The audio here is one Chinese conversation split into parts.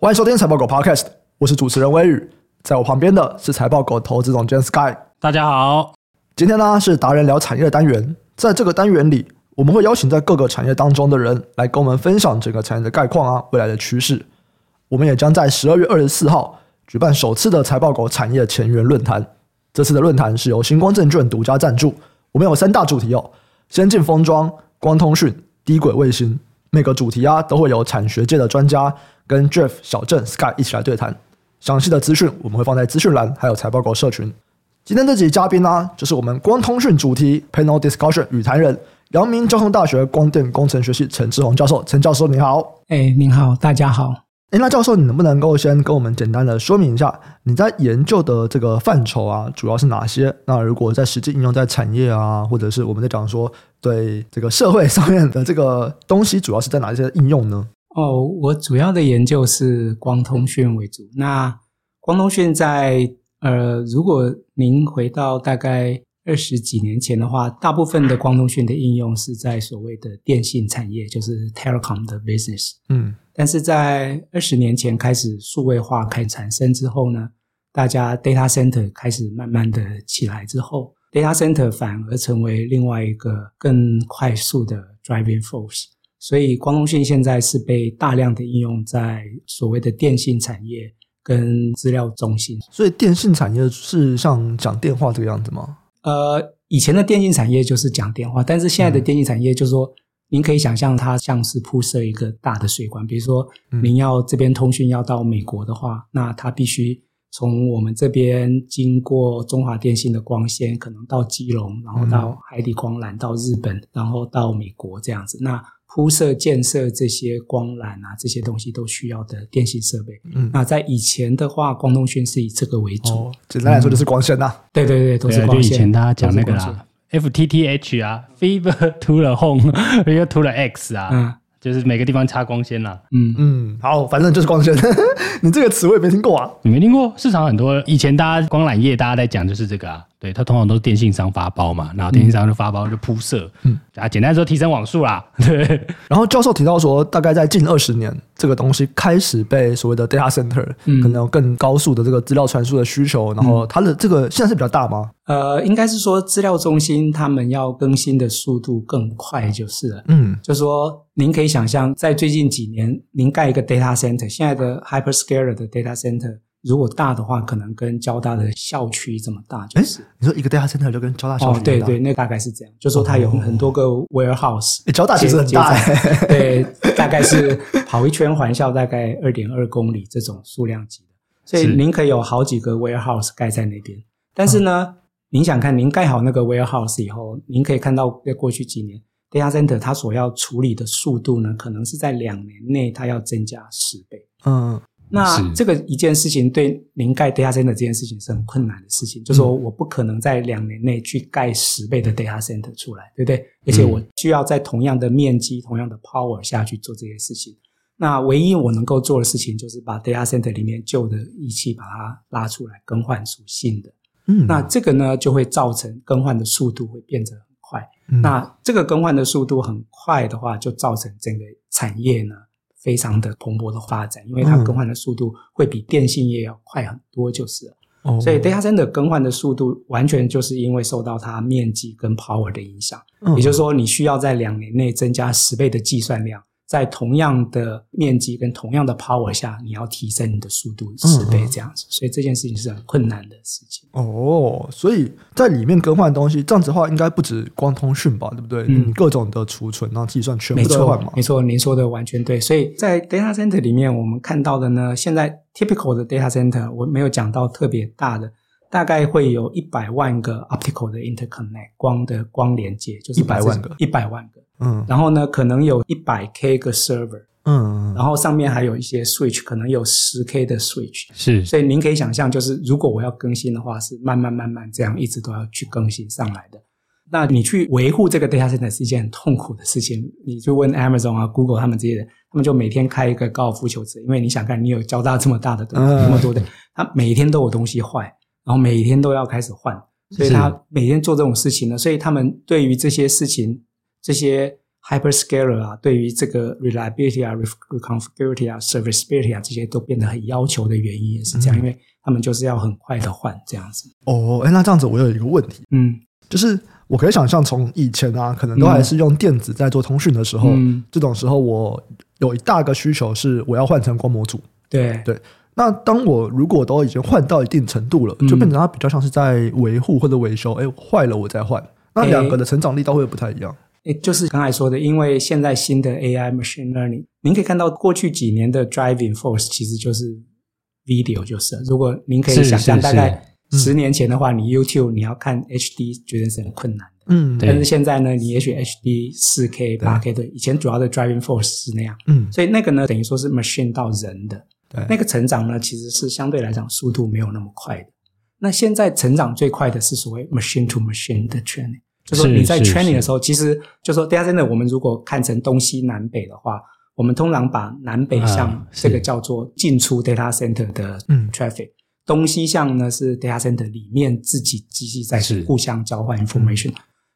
欢迎收听财报狗 Podcast，我是主持人威宇，在我旁边的是财报狗投资总监 Sky。大家好，今天呢是达人聊产业的单元，在这个单元里，我们会邀请在各个产业当中的人来跟我们分享整个产业的概况啊，未来的趋势。我们也将在十二月二十四号举办首次的财报狗产业前沿论坛。这次的论坛是由星光证券独家赞助，我们有三大主题哦：先进封装、光通讯、低轨卫星。每个主题啊都会有产学界的专家跟 Jeff、小郑、Sky 一起来对谈。详细的资讯我们会放在资讯栏，还有财报狗社群。今天这集嘉宾呢、啊，就是我们光通讯主题 Panel Discussion 与谈人，阳明交通大学光电工程学系陈志宏教授。陈教授你好，哎，您好，大家好。诶，那教授，你能不能够先跟我们简单的说明一下你在研究的这个范畴啊，主要是哪些？那如果在实际应用在产业啊，或者是我们在讲说对这个社会上面的这个东西，主要是在哪些应用呢？哦，我主要的研究是光通讯为主。那光通讯在呃，如果您回到大概二十几年前的话，大部分的光通讯的应用是在所谓的电信产业，就是 telecom 的 business。嗯。但是在二十年前开始数位化开始产生之后呢，大家 data center 开始慢慢的起来之后，data center 反而成为另外一个更快速的 driving force。所以光通讯现在是被大量的应用在所谓的电信产业跟资料中心。所以电信产业是像讲电话这个样子吗？呃，以前的电信产业就是讲电话，但是现在的电信产业就是说。您可以想象，它像是铺设一个大的水管。比如说，您要这边通讯要到美国的话，那它必须从我们这边经过中华电信的光纤，可能到基隆，然后到海底光缆到日本，然后到美国这样子。那铺设建设这些光缆啊，这些东西都需要的电信设备。嗯，那在以前的话，光通讯是以这个为主。哦，简单来说就是光纤呐、啊。对对对，都是光纤。就以前大家讲那个啦。FTTH 啊，Fiber to the Home，Fiber to the X 啊，嗯，就是每个地方插光纤啦。嗯嗯，好，反正就是光纤。你这个词我也没听过啊，你没听过？市场很多，以前大家光缆业大家在讲就是这个啊。对，它通常都是电信商发包嘛，然后电信商就发包就铺设，嗯，啊，简单说提升网速啦。对，然后教授提到说，大概在近二十年，这个东西开始被所谓的 data center，嗯，可能有更高速的这个资料传输的需求，然后它的这个现在是比较大吗？呃，应该是说资料中心他们要更新的速度更快就是了。嗯，就是说您可以想象，在最近几年，您盖一个 data center，现在的 hyperscaler 的 data center。如果大的话，可能跟交大的校区这么大，就是你说一个 data center 就跟交大校区、哦、对对，那大概是这样。就说它有很多个 warehouse，交大其实很大，对，大概是跑一圈环校大概二点二公里这种数量级的，所以您可以有好几个 warehouse 盖在那边。但是呢，嗯、您想看，您盖好那个 warehouse 以后，您可以看到在过去几年 data center 它所要处理的速度呢，可能是在两年内它要增加十倍。嗯。那这个一件事情对您盖 data center 这件事情是很困难的事情，就是说我不可能在两年内去盖十倍的 data center 出来，对不对？而且我需要在同样的面积、同样的 power 下去做这些事情。那唯一我能够做的事情就是把 data center 里面旧的仪器把它拉出来，更换属性的。嗯，那这个呢就会造成更换的速度会变得很快。那这个更换的速度很快的话，就造成整个产业呢。非常的蓬勃的发展，因为它更换的速度会比电信业要快很多，就是了。哦，所以 data center 更换的速度完全就是因为受到它面积跟 power 的影响，也就是说，你需要在两年内增加十倍的计算量。在同样的面积跟同样的 power 下，你要提升你的速度十倍这样子，嗯嗯，所以这件事情是很困难的事情。哦，所以在里面更换东西，这样子的话应该不止光通讯吧，对不对？嗯，各种的储存，然后计算全部都换嘛。没错，您说的完全对。所以在 data center 里面，我们看到的呢，现在 typical 的 data center 我没有讲到特别大的，大概会有一百万个 optical 的 interconnect 光的光连接，就是一百万个，一百万个。嗯，然后呢，可能有一百 K 个 server，嗯，然后上面还有一些 switch，可能有十 K 的 switch，是，所以您可以想象，就是如果我要更新的话，是慢慢慢慢这样一直都要去更新上来的。那你去维护这个 data center 是一件很痛苦的事情。你就问 Amazon 啊、Google 他们这些人，他们就每天开一个高尔夫球池，因为你想看，你有交大这么大的东西，那么多的，他每天都有东西坏，然后每天都要开始换，所以他每天做这种事情呢，所以他们对于这些事情。这些 hyperscaler 啊，对于这个 reliability 啊、reconfigurability 啊、serviceability 啊这些都变得很要求的原因也是这样，嗯、因为他们就是要很快的换这样子。哦，哎，那这样子我有一个问题，嗯，就是我可以想象从以前啊，可能都还是用电子在做通讯的时候，嗯、这种时候我有一大个需求是我要换成光模组。对。对，那当我如果都已经换到一定程度了，就变成它比较像是在维护或者维修，哎，坏了我再换，那两个的成长力道会不太一样。就是刚才说的，因为现在新的 AI machine learning，您可以看到过去几年的 driving force 其实就是 video，就是如果您可以想象，大概十年前的话，你 YouTube 你要看 HD 绝对是很困难的，嗯，但是现在呢，你也许 HD 四 K 八 K 的，以前主要的 driving force 是那样，嗯，所以那个呢，等于说是 machine 到人的，对，那个成长呢，其实是相对来讲速度没有那么快的。那现在成长最快的是所谓 machine to machine 的 training。就是说你在 training 的时候，其实就说 data center，我们如果看成东西南北的话，我们通常把南北向这个叫做进出 data center 的 traffic，东西向呢是 data center 里面自己机器在互相交换 information，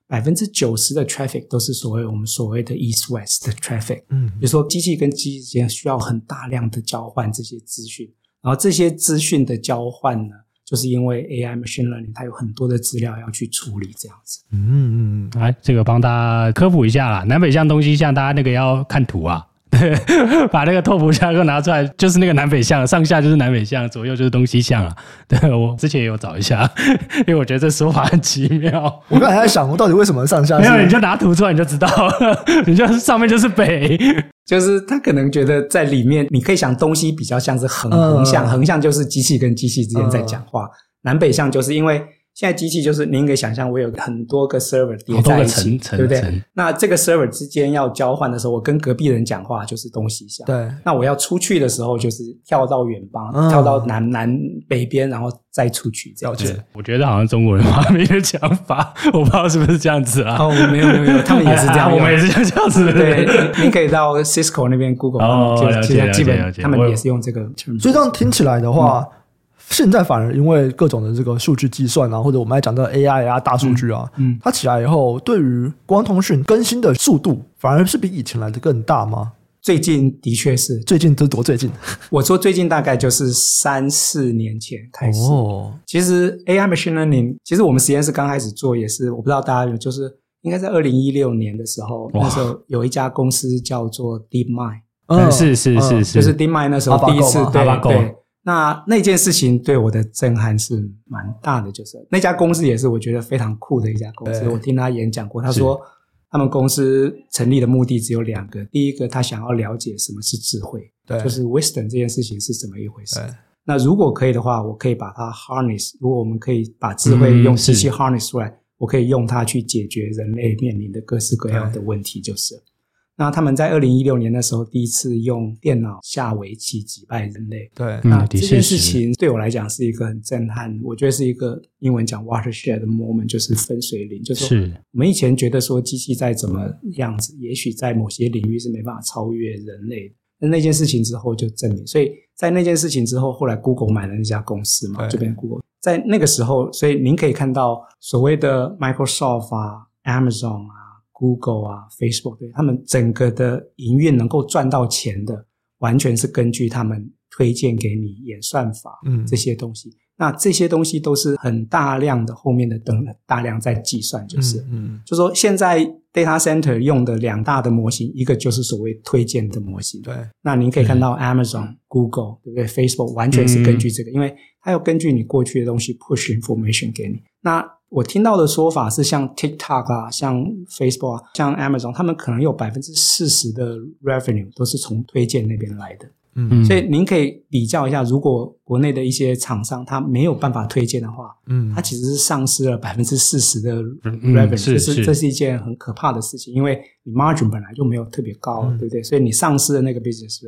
百分之九十的 traffic 都是所谓我们所谓的 east west 的 traffic，嗯，比如说机器跟机器之间需要很大量的交换这些资讯，然后这些资讯的交换呢。就是因为 AI machine learning，它有很多的资料要去处理，这样子。嗯嗯嗯，来，这个帮大家科普一下啦，南北向、东西向，大家那个要看图啊。对，把那个拓扑箱给我拿出来，就是那个南北向，上下就是南北向，左右就是东西向啊。对，我之前也有找一下，因为我觉得这说法很奇妙。我刚才在想，我到底为什么上下？没有，你就拿图出来你就知道了，你就上面就是北，就是他可能觉得在里面，你可以想东西比较像是横横向，横向就是机器跟机器之间在讲话，南北向就是因为。现在机器就是您可以想象，我有很多个 server 叠在一起，对不对？那这个 server 之间要交换的时候，我跟隔壁人讲话就是东西向。对。那我要出去的时候，就是跳到远方，嗯、跳到南南北边，然后再出去这样子。我觉得好像中国人发明的讲法，我不知道是不是这样子啊？哦，没有没有没有，他们也是这样，啊、我们也是这样子。对，您可以到 Cisco 那边 Google，哦，其实基本他们也是用这个。所以这样听起来的话。嗯现在反而因为各种的这个数据计算啊，或者我们来讲到 AI 啊、大数据啊，嗯，嗯，它起来以后，对于光通讯更新的速度，反而是比以前来的更大吗？最近的确是，最近都多最近？我说最近大概就是三四年前开始。哦，其实 AI machine learning，其实我们实验室刚开始做也是，我不知道大家有，就是应该在二零一六年的时候，那时候有一家公司叫做 DeepMind，嗯，是是是是，就是 DeepMind 那时候第一次对对。那那件事情对我的震撼是蛮大的，就是那家公司也是我觉得非常酷的一家公司。我听他演讲过，他说他们公司成立的目的只有两个：第一个，他想要了解什么是智慧，就是 wisdom 这件事情是怎么一回事。那如果可以的话，我可以把它 harness。如果我们可以把智慧用机器 harness 出来，我可以用它去解决人类面临的各式各样的问题，就是。那他们在二零一六年的时候，第一次用电脑下围棋击败人类。对，那这件事情对我来讲是一个很震撼。我觉得是一个英文讲 watershed 的 moment，就是分水岭。就是说，我们以前觉得说机器再怎么样子，也许在某些领域是没办法超越人类的。那那件事情之后就证明，所以在那件事情之后，后来 Google 买了那家公司嘛，就变 Google。在那个时候，所以您可以看到所谓的 Microsoft 啊、Amazon 啊。Google 啊，Facebook 对他们整个的营运能够赚到钱的，完全是根据他们推荐给你演算法，嗯，这些东西。嗯、那这些东西都是很大量的后面的等大量在计算，就是，嗯，嗯就说现在 data center 用的两大的模型，一个就是所谓推荐的模型，对。那您可以看到 Amazon、嗯、Google 对不对？Facebook 完全是根据这个，嗯、因为它要根据你过去的东西 push information 给你。那我听到的说法是，像 TikTok 啊，像 Facebook 啊，像 Amazon，他们可能有百分之四十的 revenue 都是从推荐那边来的。嗯，所以您可以比较一下，如果国内的一些厂商他没有办法推荐的话，嗯，他其实是丧失了百分之四十的 revenue，这是这是一件很可怕的事情，因为你 margin 本来就没有特别高，嗯、对不对？所以你丧失了那个 business。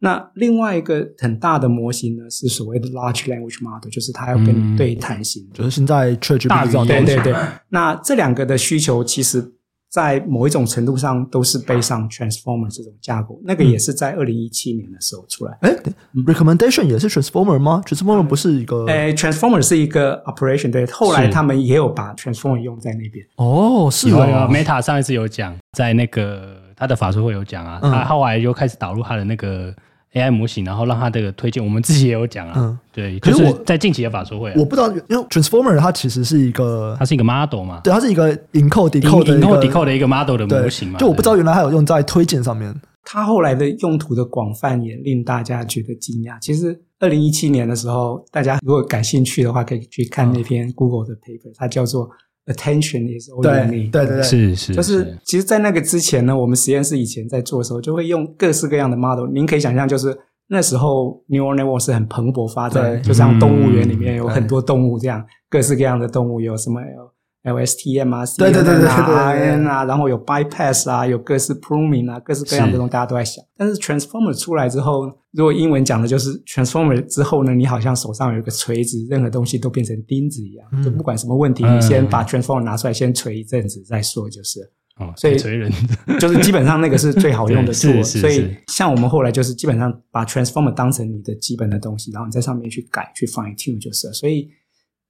那另外一个很大的模型呢，是所谓的 large language model，就是它要跟你对谈型，就是现在 ChatGPT 大语言，对对对。那这两个的需求其实在某一种程度上都是背上 Transformer 这种架构，那个也是在二零一七年的时候出来。哎、嗯、，Recommendation 也是 Transformer 吗？Transformer 不是一个？哎，Transformer 是一个 operation，对。后来他们也有把 Transformer 用在那边。哦，是哦。Meta 上一次有讲，在那个他的法术会有讲啊，他后来又开始导入他的那个。AI 模型，然后让它这个推荐，我们自己也有讲啊。嗯，对。可是我在近期的法说会、啊，我不知道，因为 Transformer 它其实是一个，它是一个 model 嘛。对，它是一个 encode decode 的 encode decode 的一个 model 的模型嘛。就我不知道原来还有用在推荐上面。它后来的用途的广泛也令大家觉得惊讶。其实二零一七年的时候，大家如果感兴趣的话，可以去看那篇 Google 的 paper，、嗯、它叫做。Attention is all you need。对对对，是是，就是其实，在那个之前呢，我们实验室以前在做的时候，就会用各式各样的 model。您可以想象，就是那时候 neural network 是很蓬勃发展，就像动物园里面有很多动物这样，各式各样的动物有什么？LSTM 啊，对对对对对啊，然后有 bypass 啊，有各式 pruning 啊，各式各样的东西，大家都在想。但是 transformer 出来之后，如果英文讲的就是 transformer 之后呢，你好像手上有一个锤子，任何东西都变成钉子一样，就不管什么问题，你先把 transformer 拿出来，先锤一阵子再说，就是。哦，所以锤人就是基本上那个是最好用的 tool。所以像我们后来就是基本上把 transformer 当成你的基本的东西，然后你在上面去改，去 fine tune 就是了。所以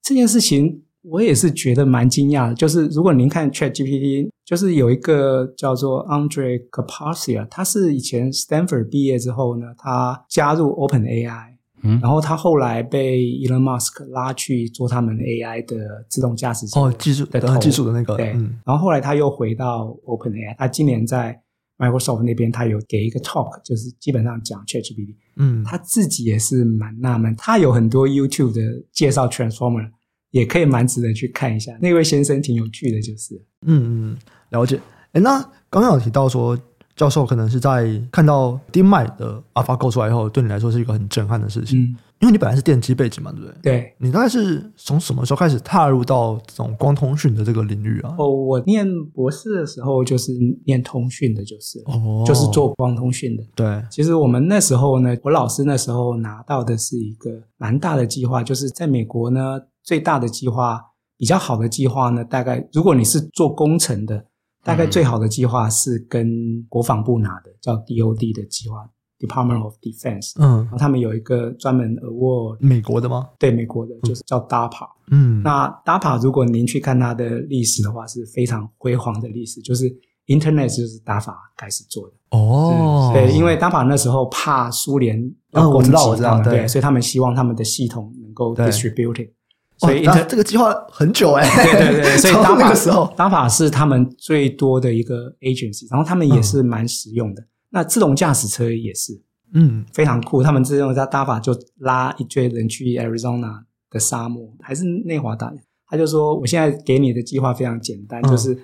这件事情。我也是觉得蛮惊讶的，就是如果您看 ChatGPT，就是有一个叫做 Andre Karpathy，他是以前 Stanford 毕业之后呢，他加入 OpenAI，嗯，然后他后来被 Elon Musk 拉去做他们 AI 的自动驾驶技术的技术的那个，对，嗯，然后后来他又回到 OpenAI，他今年在 Microsoft 那边他有给一个 talk，就是基本上讲 ChatGPT，嗯，他自己也是蛮纳闷，他有很多 YouTube 的介绍 Transformer。也可以蛮值得去看一下，那位先生挺有趣的，就是，嗯嗯，了解。诶，那刚刚有提到说，教授可能是在看到 DeepMind 的 AlphaGo 出来以后，对你来说是一个很震撼的事情。嗯，因为你本来是电机背景嘛，对不对？对。你大概是从什么时候开始踏入到这种光通讯的这个领域啊？哦，我念博士的时候就是念通讯的，就是，哦，就是做光通讯的。对。其实我们那时候呢，我老师那时候拿到的是一个蛮大的计划，就是在美国呢。最大的计划，比较好的计划呢，大概如果你是做工程的，大概最好的计划是跟国防部拿的，叫 DOD 的计划，Department of Defense。嗯，然后他们有一个专门 award，美国的吗？对，美国的，就是叫 DARPA。嗯，那 DARPA 如果您去看它的历史的话，是非常辉煌的历史，就是 Internet 就是 DARPA 开始做的。哦，对，因为 DARPA 那时候怕苏联要攻击他们，对，所以他们希望他们的系统能够 distributed。所以这个计划很久哎、欸，对对对，所以 DARPA 那个时候，DARPA 是他们最多的一个 agency，然后他们也是蛮实用的。嗯、那自动驾驶车也是，嗯，非常酷。他们自动在 DARPA 就拉一堆人去 Arizona 的沙漠，还是内华达，他就说：“我现在给你的计划非常简单，嗯、就是。”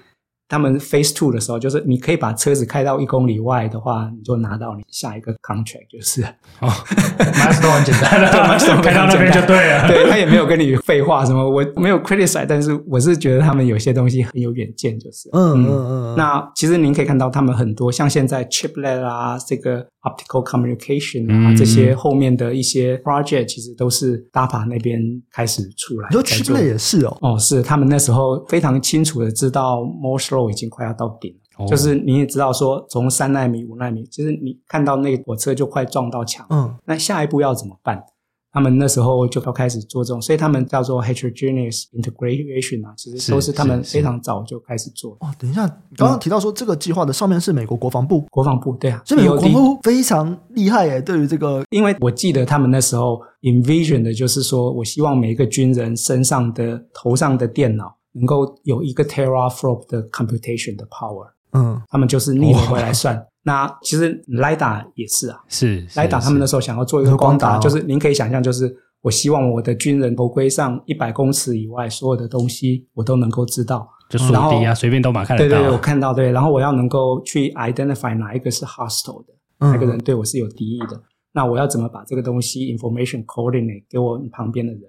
他们 Phase Two 的时候，就是你可以把车子开到一公里外的话，你就拿到你下一个 contract，就是哦，Milestone 很简单的，开到那边就对了。对，他也没有跟你废话什么，我没有 criticize，但是我是觉得他们有些东西很有远见，就是嗯嗯嗯。那其实您可以看到他们很多，像现在 chiplet 啊，这个 optical communication 啊，嗯、这些后面的一些 project，其实都是 DARPA 那边开始出来。你说 chiplet 也是哦？哦，是他们那时候非常清楚的知道 Moore's Law 已经快要到顶了，哦、就是你也知道说，从三纳米、五纳米，其实你看到那个火车就快撞到墙，嗯，那下一步要怎么办？他们那时候就要开始做这种，所以他们叫做 heterogeneous integration 啊，其实都是他们非常早就开始做。哦，等一下，刚刚提到说这个计划的上面是美国国防部，国防部对啊，所以美国国防部非常厉害耶，对于这个，因为我记得他们那时候 envision 的就是说，我希望每一个军人身上的头上的电脑能够有一个 teraflop 的 computation 的 power，嗯，他们就是逆回来算。那其实 LiDAR 也是啊，是 LiDAR 他们那时候想要做一个光达，就是您可以想象，就是我希望我的军人头盔上一百公尺以外所有的东西我都能够知道，就锁敌啊，随便都马看得到。对对，我看到对，然后我要能够去 identify 哪一个是 hostile 的，哪个人对我是有敌意的，那我要怎么把这个东西 information coordinate 给我旁边的人？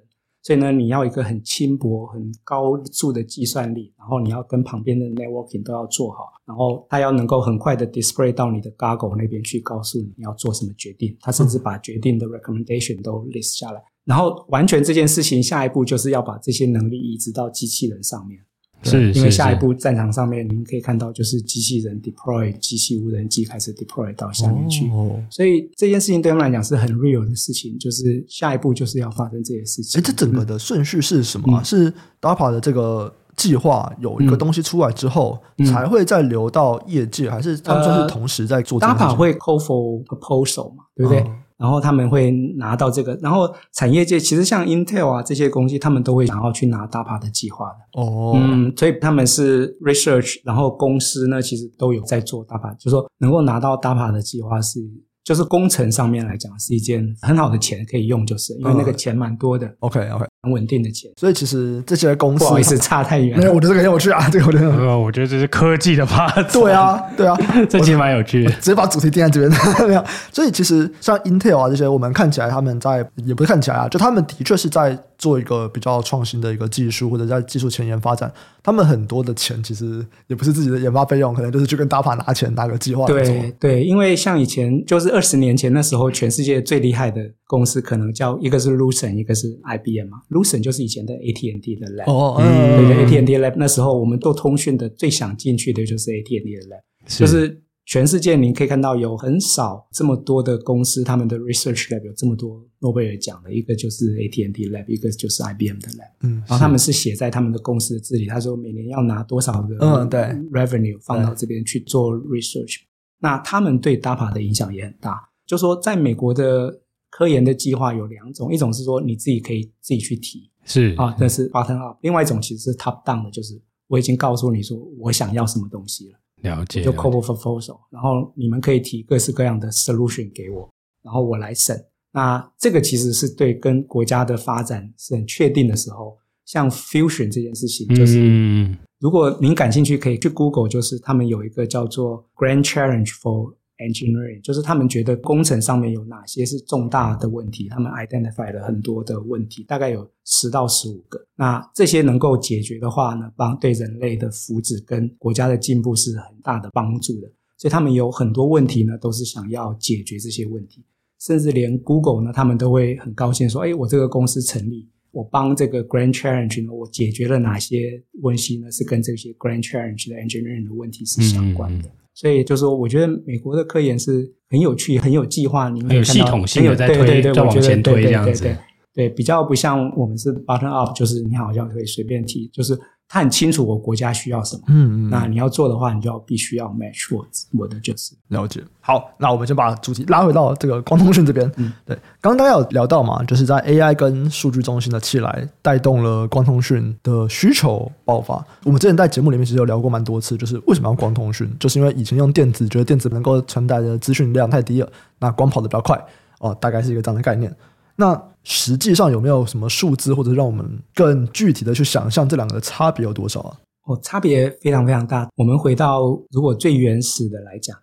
所以呢，你要一个很轻薄、很高速的计算力，然后你要跟旁边的 networking 都要做好，然后它要能够很快的 display 到你的 goggle 那边去，告诉你要做什么决定。它甚至把决定的 recommendation 都 list 下来，然后完全这件事情，下一步就是要把这些能力移植到机器人上面。是，因为下一步战场上面，您可以看到就是机器人 deploy 机器无人机开始 deploy 到下面去，哦、所以这件事情对他们来讲是很 real 的事情，就是下一步就是要发生这些事情。哎，这整个的顺序是什么、啊嗯？是 DARPA 的这个计划有一个东西出来之后，嗯、才会再流到业界、嗯，还是他们说是同时在做这？DARPA 会 call for proposal 嘛，对不对？嗯然后他们会拿到这个，然后产业界其实像 Intel 啊这些公司，他们都会想要去拿 DARPA 的计划的。哦，嗯，所以他们是 research，然后公司呢其实都有在做 DARPA，就是说能够拿到 DARPA 的计划是。就是工程上面来讲是一件很好的钱可以用，就是因为那个钱蛮多的。OK OK，很稳定的钱。所以其实这些公司不好意思差太远。没有，我觉得这个很有趣啊，这个我觉得。呃，我觉得这是科技的发展。对啊，对啊，这其实蛮有趣的。直接把主题定在这边，没有。所以其实像 Intel 啊这些，我们看起来他们在也不是看起来啊，就他们的确是在。做一个比较创新的一个技术，或者在技术前沿发展，他们很多的钱其实也不是自己的研发费用，可能就是去跟 DARPA 拿钱拿个计划。对对，因为像以前就是二十年前那时候，全世界最厉害的公司可能叫一个是 Lucent，一个是 IBM 嘛。Lucent 就是以前的 AT&T 的 Lab。哦，嗯，对对，AT&T Lab 那时候我们做通讯的最想进去的就是 AT&T 的 Lab，就是。全世界你可以看到有很少这么多的公司，他们的 research lab 有这么多诺贝尔奖的，一个就是 AT&T lab，一个就是 IBM 的 lab。嗯，然后他们是写在他们的公司的字里，他说每年要拿多少的嗯对 revenue 放到这边去做 research。那他们对 DARPA 的影响也很大，就说在美国的科研的计划有两种，一种是说你自己可以自己去提，是啊，但是 bottom up；另外一种其实是 top down 的，就是我已经告诉你说我想要什么东西了。了解，就 call for proposal，然后你们可以提各式各样的 solution 给我，然后我来审。那这个其实是对跟国家的发展是很确定的时候，像 fusion 这件事情，就是如果您感兴趣，可以去 Google，就是他们有一个叫做 Grand Challenge for Engineering 就是他们觉得工程上面有哪些是重大的问题，他们 identify 了很多的问题，大概有十到十五个。那这些能够解决的话呢，帮对人类的福祉跟国家的进步是很大的帮助的。所以他们有很多问题呢，都是想要解决这些问题。甚至连 Google 呢，他们都会很高兴说：“哎，我这个公司成立，我帮这个 Grand Challenge 呢，我解决了哪些问题呢？是跟这些 Grand Challenge 的 engineering 的问题是相关的。”嗯嗯所以就是说，我觉得美国的科研是很有趣、很有计划，你们有系统性的在推，在往前推这样子。对，对，对，对，比较不像我们是 button up，就是你好像可以随便提，就是。他很清楚我国家需要什么，嗯嗯，那你要做的话，你就要必须要 match 我我的就是了解。好，那我们就把主题拉回到这个光通讯这边。嗯，对，刚刚大家有聊到嘛，就是在 AI 跟数据中心的起来，带动了光通讯的需求爆发。我们之前在节目里面其实有聊过蛮多次，就是为什么要光通讯，就是因为以前用电子，觉得电子能够承载的资讯量太低了，那光跑得比较快哦，大概是一个这样的概念。那实际上有没有什么数字，或者让我们更具体的去想象这两个的差别有多少啊？哦，差别非常非常大。我们回到如果最原始的来讲，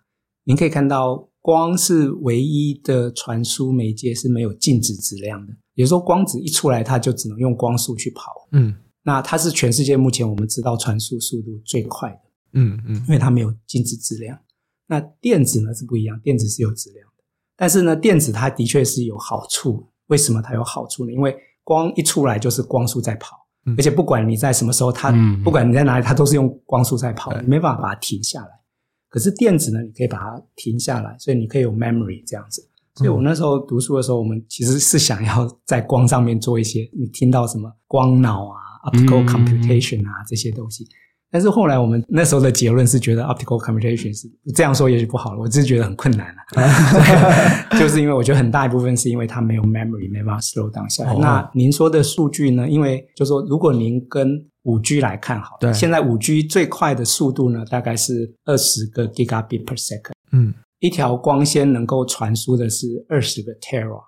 您可以看到光是唯一的传输媒介是没有静止质量的，也就是说光子一出来，它就只能用光速去跑。嗯，那它是全世界目前我们知道传输速度最快的。嗯嗯，因为它没有静止质量。那电子呢是不一样，电子是有质量的，但是呢，电子它的确是有好处。为什么它有好处呢？因为光一出来就是光速在跑，嗯、而且不管你在什么时候，它、嗯、不管你在哪里，它都是用光速在跑，你没办法把它停下来。可是电子呢，你可以把它停下来，所以你可以有 memory 这样子。所以我那时候读书的时候，我们其实是想要在光上面做一些，你听到什么光脑啊、optical computation 啊、嗯、这些东西。但是后来我们那时候的结论是觉得 optical computation 是这样说也许不好了，我只是觉得很困难了，就是因为我觉得很大一部分是因为它没有 memory，没办法 slow down 下来。Oh. 那您说的数据呢？因为就是说如果您跟五 G 来看好，对，现在五 G 最快的速度呢，大概是二十个 gigabit per second，嗯，一条光纤能够传输的是二十个 tera，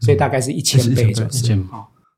所以大概是一千倍左右。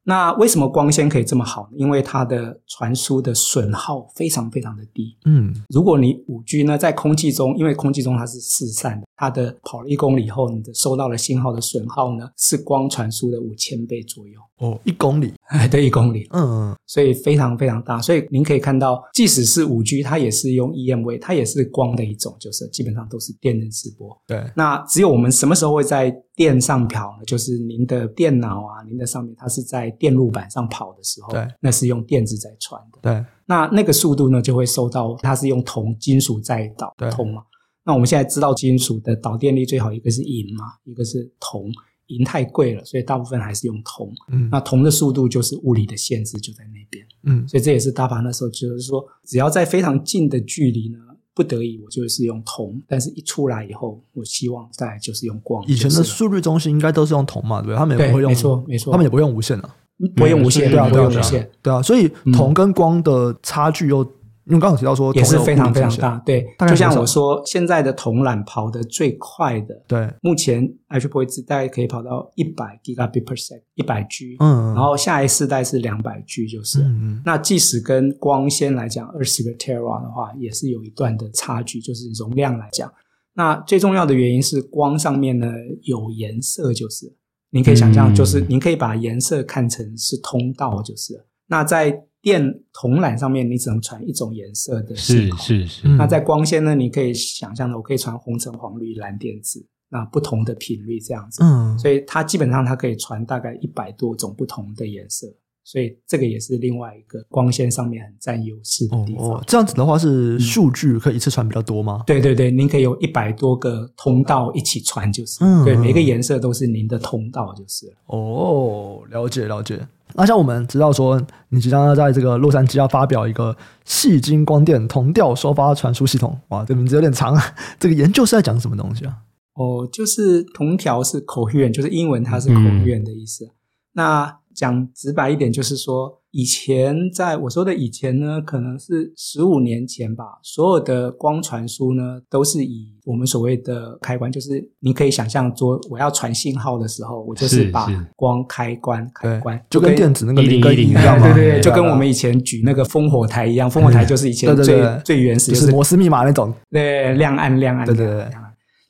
那为什么光纤可以这么好呢？因为它的传输的损耗非常非常的低。嗯，如果你五 G 呢，在空气中，因为空气中它是四散的，它的跑了一公里以后，你的收到的信号的损耗呢，是光传输的五千倍左右。哦，一公里，对，一公里。嗯，所以非常非常大。所以您可以看到，即使是五 G，它也是用 EMV，它也是光的一种，就是基本上都是电能直播。对。那只有我们什么时候会在电上跑呢，就是您的电脑啊，您的上面它是在电路板上跑的时候，对，那是用电子在传的。对，那那个速度呢，就会受到它是用铜金属在导通嘛。那我们现在知道金属的导电力最好，一个是银嘛，一个是铜。银太贵了，所以大部分还是用铜。嗯，那铜的速度就是物理的限制，就在那边。嗯，所以这也是 DARPA 那时候就是说，只要在非常近的距离呢，不得已我就是用铜，但是一出来以后，我希望再来就是用光。以前的数据中心应该都是用铜嘛，对不对？他们也不会用，没错没错，他们也不会用无线的，不会用无线，对啊，不会用无线，对啊，所以铜跟光的差距又。因为刚好提到说也是非常非常大，对，就像我说，现在的铜缆跑得最快的，对，目前 IEEE 大概可以跑到一百 Gigabit per second，一百 G，嗯，然后下一世代是两百 G，就是，嗯，那即使跟光纤来讲二十个 Tera 的话，也是有一段的差距，就是容量来讲，那最重要的原因是光上面呢有颜色，就是，您可以想象，就是您可以把颜色看成是通道，就是，那在。电铜缆上面，你只能传一种颜色的信号。是是是。那在光纤呢？你可以想象的，我可以传红橙黄绿蓝靛紫，那不同的频率这样子。嗯。所以它基本上它可以传大概一百多种不同的颜色。所以这个也是另外一个光纤上面很占优势的地方。哦，这样子的话是数据可以一次传比较多吗？嗯、对对对，您可以有一百多个通道一起传，就是。嗯。对，每个颜色都是您的通道，就是。哦，了解了解。那像我们知道说，你即将要在这个洛杉矶要发表一个细晶光电同调收发传输系统，哇，这名字有点长啊。这个研究是在讲什么东西啊？哦，就是同调是 coherent，就是英文它是 coherent 的意思。嗯、那讲直白一点，就是说，以前在我说的以前呢，可能是十五年前吧，所有的光传输呢，都是以我们所谓的开关，就是你可以想象说，我要传信号的时候，我就是把光开关开关，就跟电子那个零跟一样嘛，对对对，就跟我们以前举那个烽火台一样，烽火台就是以前最最原始，就是摩斯密码那种，对，亮暗亮暗，对对对。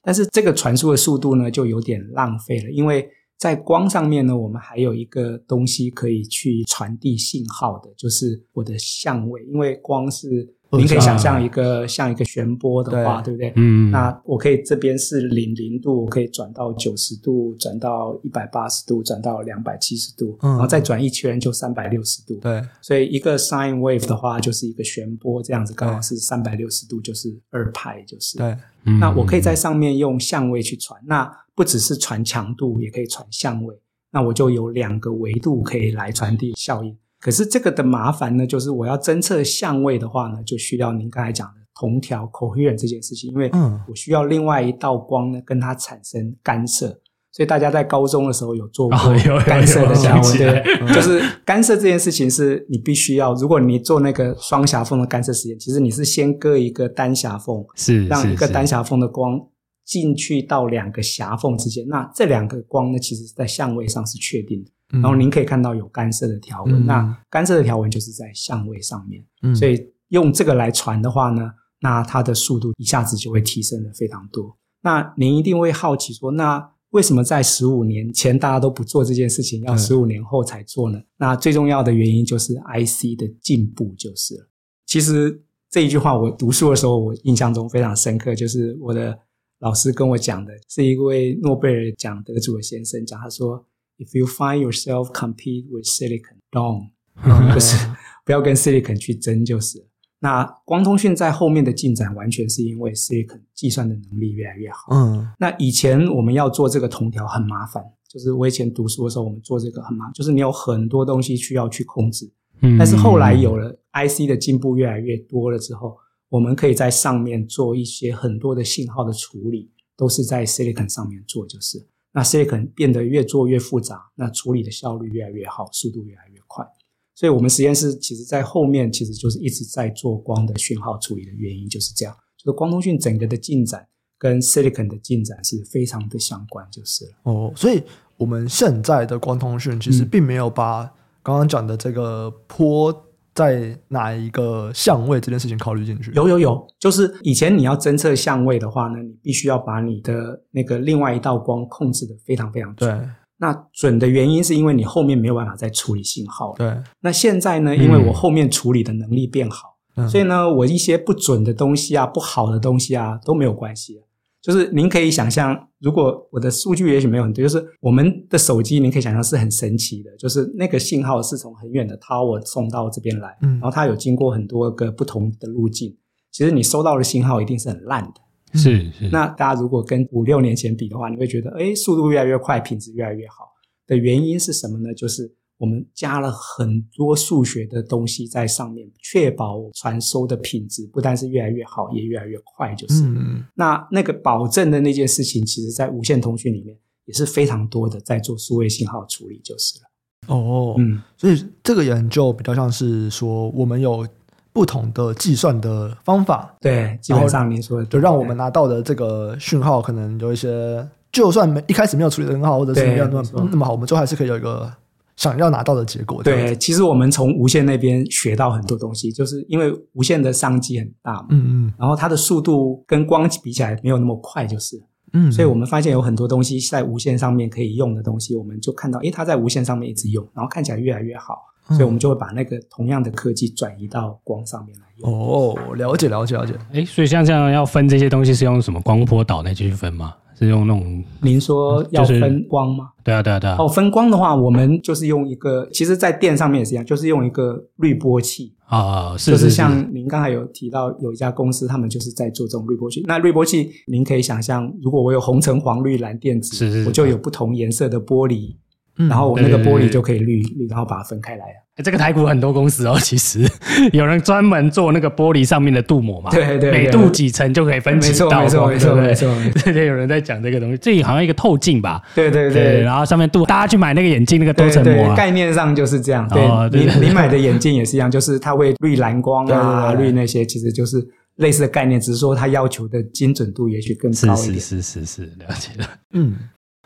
但是这个传输的速度呢，就有点浪费了，因为。在光上面呢，我们还有一个东西可以去传递信号的，就是我的相位。因为光是，您可以想象一个像一个旋波的话，对，对不对？嗯。那我可以这边是零零度，我可以转到九十度，转到一百八十度，转到两百七十度，嗯，然后再转一圈就三百六十度。对。所以一个 sine wave 的话，就是一个旋波，这样子刚好是三百六十度，就是二派，就是。对。那我可以在上面用相位去传。那不只是传强度，也可以传相位，那我就有两个维度可以来传递效应。可是这个的麻烦呢，就是我要侦测相位的话呢，就需要您刚才讲的同调 coherent 这件事情，因为我需要另外一道光呢跟它产生干涉。所以大家在高中的时候有做过干涉的相位，对，就是干涉这件事情是你必须要，如果你做那个双狭缝的干涉实验，其实你是先割一个单狭缝，是让一个单狭缝的光。进去到两个狭缝之间，那这两个光呢，其实在相位上是确定的。嗯、然后您可以看到有干涉的条纹，嗯、那干涉的条纹就是在相位上面。嗯、所以用这个来传的话呢，那它的速度一下子就会提升的非常多。那您一定会好奇说，那为什么在十五年前大家都不做这件事情，要十五年后才做呢？嗯、那最重要的原因就是 IC 的进步就是了。其实这一句话我读书的时候，我印象中非常深刻，就是我的。老师跟我讲的是一位诺贝尔奖得主的先生讲，他说：“If you find yourself compete with silicon, don't，就是不要跟 silicon 去争，就是。那光通讯在后面的进展，完全是因为 silicon 计算的能力越来越好。嗯，那以前我们要做这个铜条很麻烦，就是我以前读书的时候，我们做这个很麻烦，就是你有很多东西需要去控制。嗯，但是后来有了 IC 的进步越来越多了之后。我们可以在上面做一些很多的信号的处理，都是在 Silicon 上面做，就是那 Silicon 变得越做越复杂，那处理的效率越来越好，速度越来越快。所以，我们实验室其实在后面其实就是一直在做光的讯号处理的原因就是这样，就是光通讯整个的进展跟 Silicon 的进展是非常的相关，就是了。哦，所以我们现在的光通讯其实并没有把刚刚讲的这个波。在哪一个相位这件事情考虑进去？有有有，就是以前你要侦测相位的话呢，你必须要把你的那个另外一道光控制的非常非常准。对，那准的原因是因为你后面没有办法再处理信号。对，那现在呢，因为我后面处理的能力变好，嗯、所以呢，我一些不准的东西啊、不好的东西啊都没有关系。就是您可以想象，如果我的数据也许没有很多，就是我们的手机，您可以想象是很神奇的，就是那个信号是从很远的 tower 送到这边来，嗯，然后它有经过很多个不同的路径，其实你收到的信号一定是很烂的，是是。那大家如果跟五六年前比的话，你会觉得，哎，速度越来越快，品质越来越好的原因是什么呢？就是。我们加了很多数学的东西在上面，确保传收的品质不但是越来越好，也越来越快。就是，嗯、那那个保证的那件事情，其实在无线通讯里面也是非常多的，在做数位信号处理就是了。哦，嗯，所以这个研究比较像是说，我们有不同的计算的方法。对，基本上您说的，就让我们拿到的这个讯号，可能有一些，就算没一开始没有处理的很好，或者是没有那么那么好，我们最后还是可以有一个。想要拿到的结果。对，其实我们从无线那边学到很多东西，就是因为无线的商机很大嘛，嗯嗯，然后它的速度跟光比起来没有那么快，就是，嗯，所以我们发现有很多东西在无线上面可以用的东西，我们就看到，诶，它在无线上面一直用，然后看起来越来越好，所以我们就会把那个同样的科技转移到光上面来用。哦，了解了解了解。诶，所以像这样要分这些东西是用什么光波导来继续分吗？是用那种？您说要分光吗？对啊，对啊，对啊。哦，分光的话，我们就是用一个，其实，在电上面也是一样，就是用一个滤波器啊，是就是像您刚才有提到，有一家公司，他们就是在做这种滤波器。那滤波器，您可以想象，如果我有红橙黄绿蓝靛紫，是是是，我就有不同颜色的玻璃。然后我那个玻璃就可以滤滤，然后把它分开来啊。这个台股很多公司哦，其实 有人专门做那个玻璃上面的镀膜嘛。对对，每镀几层就可以分几道。没错没错没错。对 对，有人在讲这个东西，这里好像一个透镜吧？对对对。然后上面镀，大家去买那个眼镜那个多层膜，概念上就是这样。对，你你买的眼镜也是一样，就是它会滤蓝光啊，滤那些，其实就是类似的概念，只是说它要求的精准度也许更高一点。是是是是，了解了。嗯，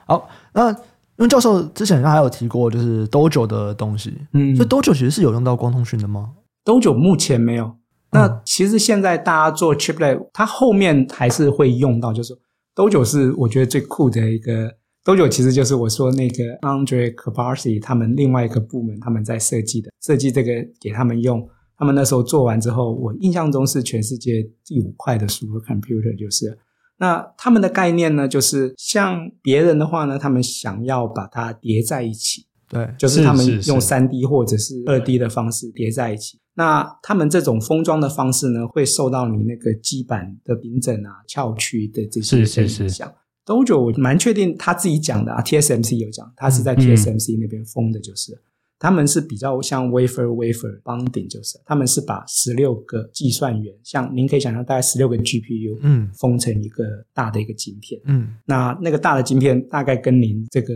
好，那。因为教授之前好像还有提过，就是 Dojo 的东西，嗯，所以 Dojo 其实是有用到光通讯的吗？Dojo 目前没有。那其实现在大家做 Chiplet，它后面还是会用到，就是 Dojo 是我觉得最酷的一个 Dojo，其实就是我说那个 Andre k a b a r s i 他们另外一个部门他们在设计的，设计这个给他们用。他们那时候做完之后，我印象中是全世界第五块的 Supercomputer，就是。那他们的概念呢，就是像别人的话呢，他们想要把它叠在一起，对，就是他们用三 D 或者是二 D 的方式叠在一起。那他们这种封装的方式呢，会受到你那个基板的平整啊、翘曲的这些影响。是是是。Dojo 我蛮确定他自己讲的啊，TSMC 有讲，他是在 TSMC 那边封的，就是。嗯他们是比较像 wafer wafer bonding，就是他们是把十六个计算元，像您可以想象大概十六个 GPU，嗯，封成一个大的一个晶片，嗯，那那个大的晶片大概跟您这个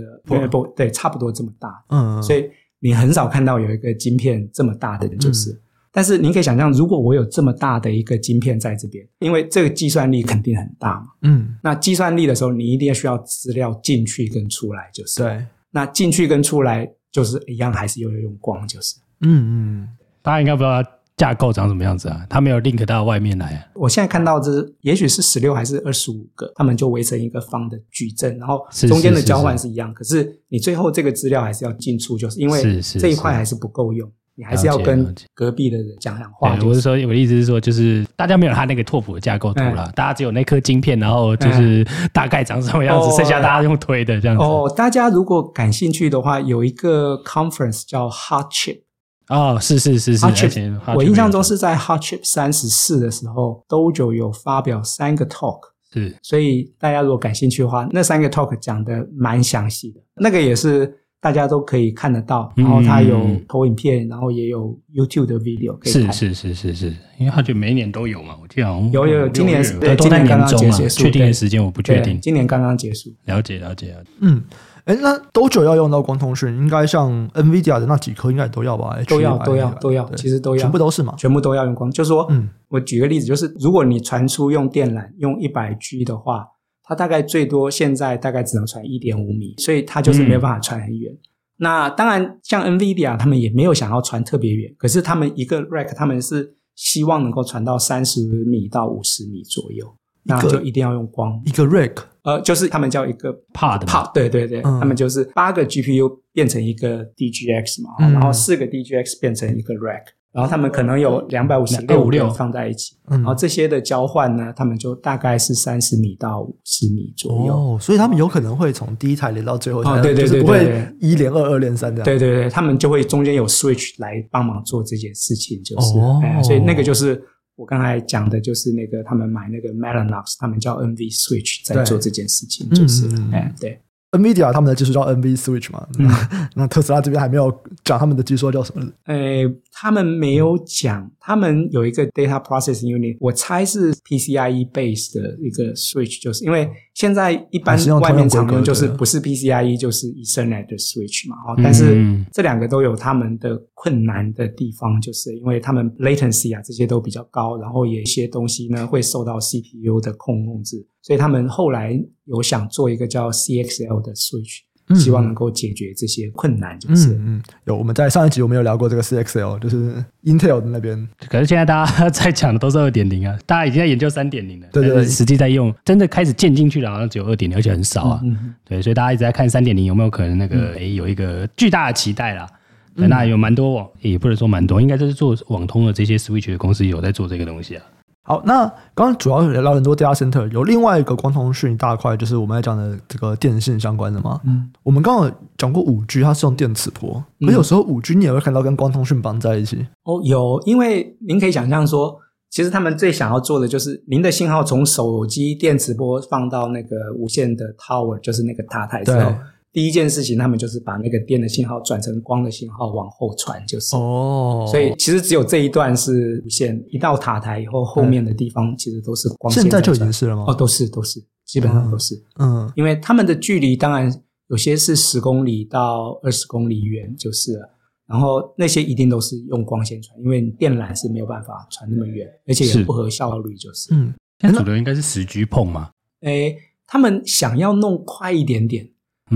不对，差不多这么大，嗯，所以你很少看到有一个晶片这么大的人，就是，嗯、但是您可以想象，如果我有这么大的一个晶片在这边，因为这个计算力肯定很大嘛，嗯，那计算力的时候，你一定要需要资料进去跟出来，就是，对，那进去跟出来。就是一样，还是又要用光，就是，嗯嗯，大家应该不知道架构长什么样子啊？它没有 link 到外面来啊。我现在看到这，也许是十六还是二十五个，他们就围成一个方的矩阵，然后中间的交换是一样，是是是是，可是你最后这个资料还是要进出，就是因为这一块还是不够用。你还是要跟隔壁的人讲讲话。我是说，我的意思是说，就是大家没有他那个拓扑的架构图了，大家只有那颗晶片，然后就是大概长什么样子，剩下大家用推的这样子。哦，大家如果感兴趣的话，有一个 conference 叫 Hot Chip。哦，是是是是。Hot Chip，我印象中是在 Hot Chip 三十四的时候，Dojo 有发表三个 talk。是。所以大家如果感兴趣的话，那三个 talk 讲的蛮详细的，那个也是。大家都可以看得到，然后它有投影片，嗯、然后也有 YouTube 的 video 可以看。是是是是是，因为它就每年都有嘛，我记得好像有有有，今年对，都在年中嘛，确定的时间我不确定。今年刚刚结束。了解了解了解。嗯，哎，那多久要用到光通讯？应该像 NVIDIA 的那几颗应该都要吧？都要都要都要，其实都要，全部都是嘛？全部都要用光。就是说，嗯，我举个例子，就是如果你传输用电缆用一百 G 的话，它大概最多现在大概只能传一点五米，所以它就是没有办法传很远。嗯。那当然，像 NVIDIA 他们也没有想要传特别远，可是他们一个 rack 他们是希望能够传到三十米到五十米左右，那就一定要用光。一个 rack，呃，就是他们叫一个 pod pod，对对对，嗯、他们就是八个 GPU 变成一个 DGX 嘛，嗯、然后四个 DGX 变成一个 rack，然后他们可能有两百五十六。六放在一起，嗯、然后这些的交换呢，他们就大概是三十米到五十米左右。哦，所以他们有可能会从第一台连到最后一台，哦、对对对，对，对，不会一连二，二连三这样。对对对，他们就会中间有 switch 来帮忙做这件事情，就是，哦。哎、所以那个就是我刚才讲的，就是那个他们买那个 Mellanox，他们叫 NV Switch 在做这件事情，就是，嗯、哎，对。NVIDIA 他们的技术叫 NV Switch 嘛，嗯、那特斯拉这边还没有讲他们的技术叫什么？呃，他们没有讲，他们有一个 Data Processing Unit，我猜是 PCIe base 的一个 Switch，就是因为现在一般外面常用就是不是 PCIe 就是 Ethernet 的 Switch 嘛，哦，但是这两个都有他们的困难的地方，就是因为他们 Latency 啊这些都比较高，然后有一些东西呢会受到 CPU 的控制。所以他们后来有想做一个叫 CXL 的 Switch，希望能够解决这些困难。就是嗯，嗯，有我们在上一集我们有聊过这个 CXL，就是 Intel 的那边。可是现在大家在讲的都是二点零啊，大家已经在研究三点零了。对对，對，实际在用，真的开始建进去了，好像只有二点零，而且很少啊。嗯嗯对，所以大家一直在看三点零有没有可能那个诶、嗯、有一个巨大的期待啦。嗯、那有蛮多网，也不能说蛮多，应该就是做网通的这些 Switch 的公司有在做这个东西啊。好，那刚刚主要聊了很多 data center，有另外一个光通讯大块，就是我们要讲的这个电信相关的嘛。嗯，我们刚刚讲过五 G，它是用电磁波，可有时候五 G 你也会看到跟光通讯绑在一起。哦，有，因为您可以想象说，其实他们最想要做的就是，您的信号从手机电磁波放到那个无线的 tower，就是那个塔台之后。第一件事情，他们就是把那个电的信号转成光的信号往后传，就是哦。所以其实只有这一段是无线，一到塔台以后，后面的地方其实都是光线。现在就已经是了吗？哦，都是都是，基本上都是。嗯，因为他们的距离当然有些是十公里到二十公里远就是了，然后那些一定都是用光纤传，因为电缆是没有办法传那么远，而且也不合效率，就是。嗯，现在主流应该是十 G 碰嘛？诶，他们想要弄快一点点。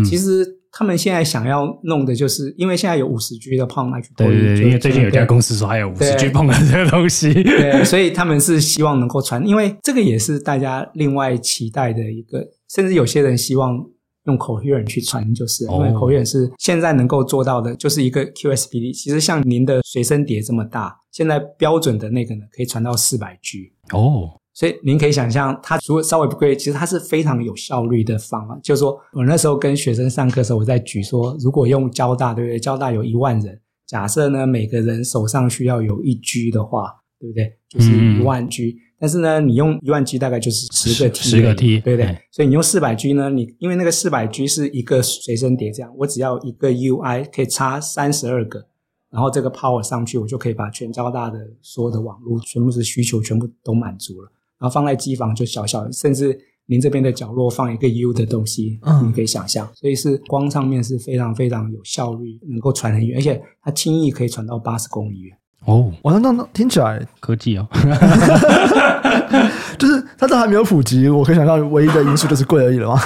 其实他们现在想要弄的就是，因为现在有五十 G 的 PON IPv4，对对对，因为最近有家公司说还有五十 G PON 的这个东西，对，所以他们是希望能够传，因为这个也是大家另外期待的一个，甚至有些人希望用 Coherent 去传，就是因为 Coherent 是现在能够做到的，就是一个 QSPD 其实像您的随身碟这么大，现在标准的那个呢，可以传到四百 G 哦。所以您可以想象，它如果稍微不贵，其实它是非常有效率的方法。就是说我那时候跟学生上课的时候，我在举说，如果用交大，对不对？交大有一万人，假设呢每个人手上需要有一 G 的话，对不对？就是一万 G。嗯、但是呢，你用一万 G 大概就是十个 T，十个 T，对不对？嗯、所以你用四百 G 呢，你因为那个四百 G 是一个随身碟，这样我只要一个 UI 可以插三十二个，然后这个 power 上去，我就可以把全交大的所有的网络全部是需求全部都满足了。然后放在机房就小小的，甚至您这边的角落放一个 U 的东西，嗯，你可以想象，所以是光上面是非常非常有效率，能够传很远，而且它轻易可以传到八十公里远。哦，我那那听起来科技哦，就是它都还没有普及，我可以想象唯一的因素就是贵而已了吗？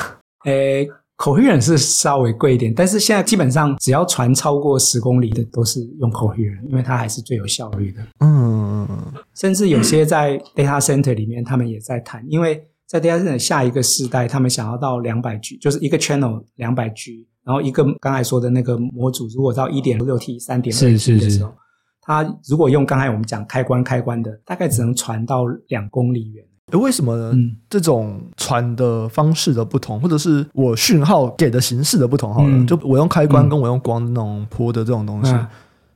诶。Coherent 是稍微贵一点，但是现在基本上只要传超过十公里的都是用 Coherent，因为它还是最有效率的。嗯，甚至有些在 data center 里面，他们也在谈，因为在 data center 下一个世代，他们想要到两百 G，就是一个 channel 两百 G，然后一个刚才说的那个模组，如果到一点六 T、三点二 T 的时候，它如果用刚才我们讲开关开关的，大概只能传到两公里远。诶，为什么？嗯，这种传的方式的不同，或者是我讯号给的形式的不同，好了，嗯、就我用开关跟我用光那种波的这种东西，嗯、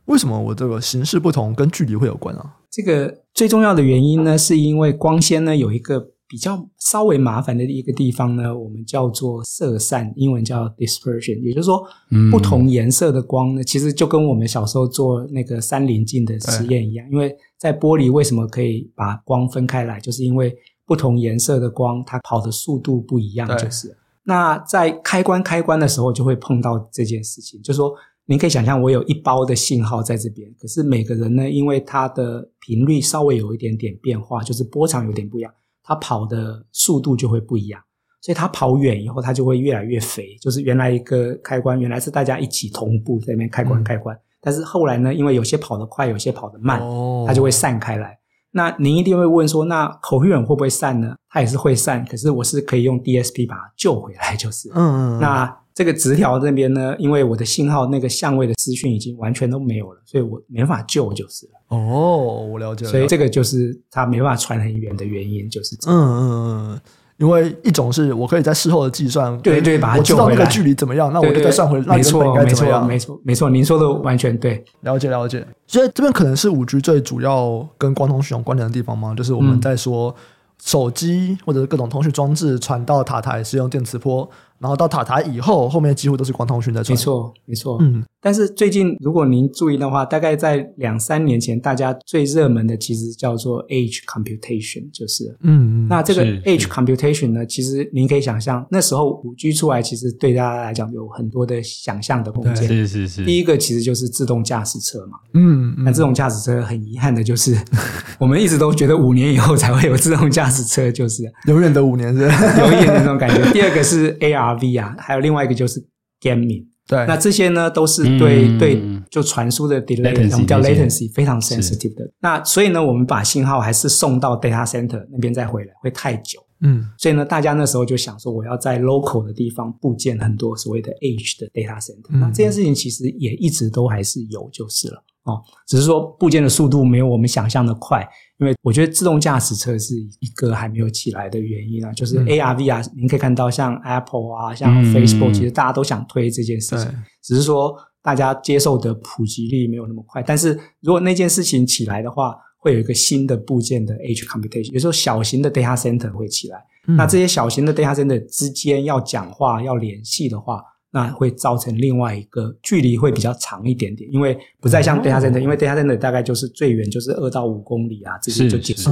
为什么我这个形式不同跟距离会有关啊？这个最重要的原因呢，是因为光纤呢有一个比较稍微麻烦的一个地方呢，我们叫做色散，英文叫 dispersion，也就是说，不同颜色的光呢，嗯、其实就跟我们小时候做那个三棱镜的实验一样，因为。在玻璃为什么可以把光分开来？就是因为不同颜色的光，它跑的速度不一样。就是那在开关开关的时候，就会碰到这件事情。就是说，您可以想象，我有一包的信号在这边，可是每个人呢，因为它的频率稍微有一点点变化，就是波长有点不一样，它跑的速度就会不一样。所以它跑远以后，它就会越来越肥。就是原来一个开关，原来是大家一起同步在那边开关开关。嗯但是后来呢，因为有些跑得快，有些跑得慢，它就会散开来。那您一定会问说，那 Coherent 会不会散呢？它也是会散，可是我是可以用 DSP 把它救回来，就是。嗯嗯。那这个直条这边呢，因为我的信号那个相位的资讯已经完全都没有了，所以我没法救，就是了。哦，我了解了。所以这个就是它没办法传很远的原因，就是这样。嗯嗯嗯。因为一种是我可以在事后的计算，对对，把它救回来。我知道那个距离怎么样，那我就再算回来。没错，没错，没错，没错。您说的完全对，了解了解。所以这边可能是五 G 最主要跟光通讯有关联的地方吗？就是我们在说手机或者是各种通讯装置传到塔台是用电磁波。然后到塔台以后，后面几乎都是光通讯在传。没错，没错。嗯，但是最近如果您注意的话，大概在两三年前，大家最热门的其实叫做 Edge Computation，就是嗯嗯。那这个 Edge Computation 呢，其实您可以想象，那时候五 G 出来，其实对大家来讲有很多的想象的空间。是是是。第一个其实就是自动驾驶车嘛。嗯嗯。那自动驾驶车很遗憾的就是，我们一直都觉得五年以后才会有自动驾驶车，就是永远的五年是，有一点那种感觉。第二个是 AR。VR 啊，还有另外一个就是 gaming，对，那这些呢都是对、嗯、对就传输的 delay，我们叫 latency 非常 sensitive 的。那所以呢，我们把信号还是送到 data center 那边再回来，会太久。嗯，所以呢，大家那时候就想说，我要在 local 的地方布建很多所谓的 edge 的 data center。嗯、那这件事情其实也一直都还是有，就是了哦，只是说部件的速度没有我们想象的快。因为我觉得自动驾驶车是一个还没有起来的原因啊，就是 AR、VR，您可以看到像 Apple 啊，像 Facebook，其实大家都想推这件事情，只是说大家接受的普及率没有那么快。但是如果那件事情起来的话，会有一个新的部件的 Edge Computation，有时候小型的 Data Center 会起来，那这些小型的 Data Center 之间要讲话、要联系的话。那会造成另外一个距离会比较长一点点，因为不再像 data center，因为 data center 大概就是最远就是二到五公里啊，这些就结束。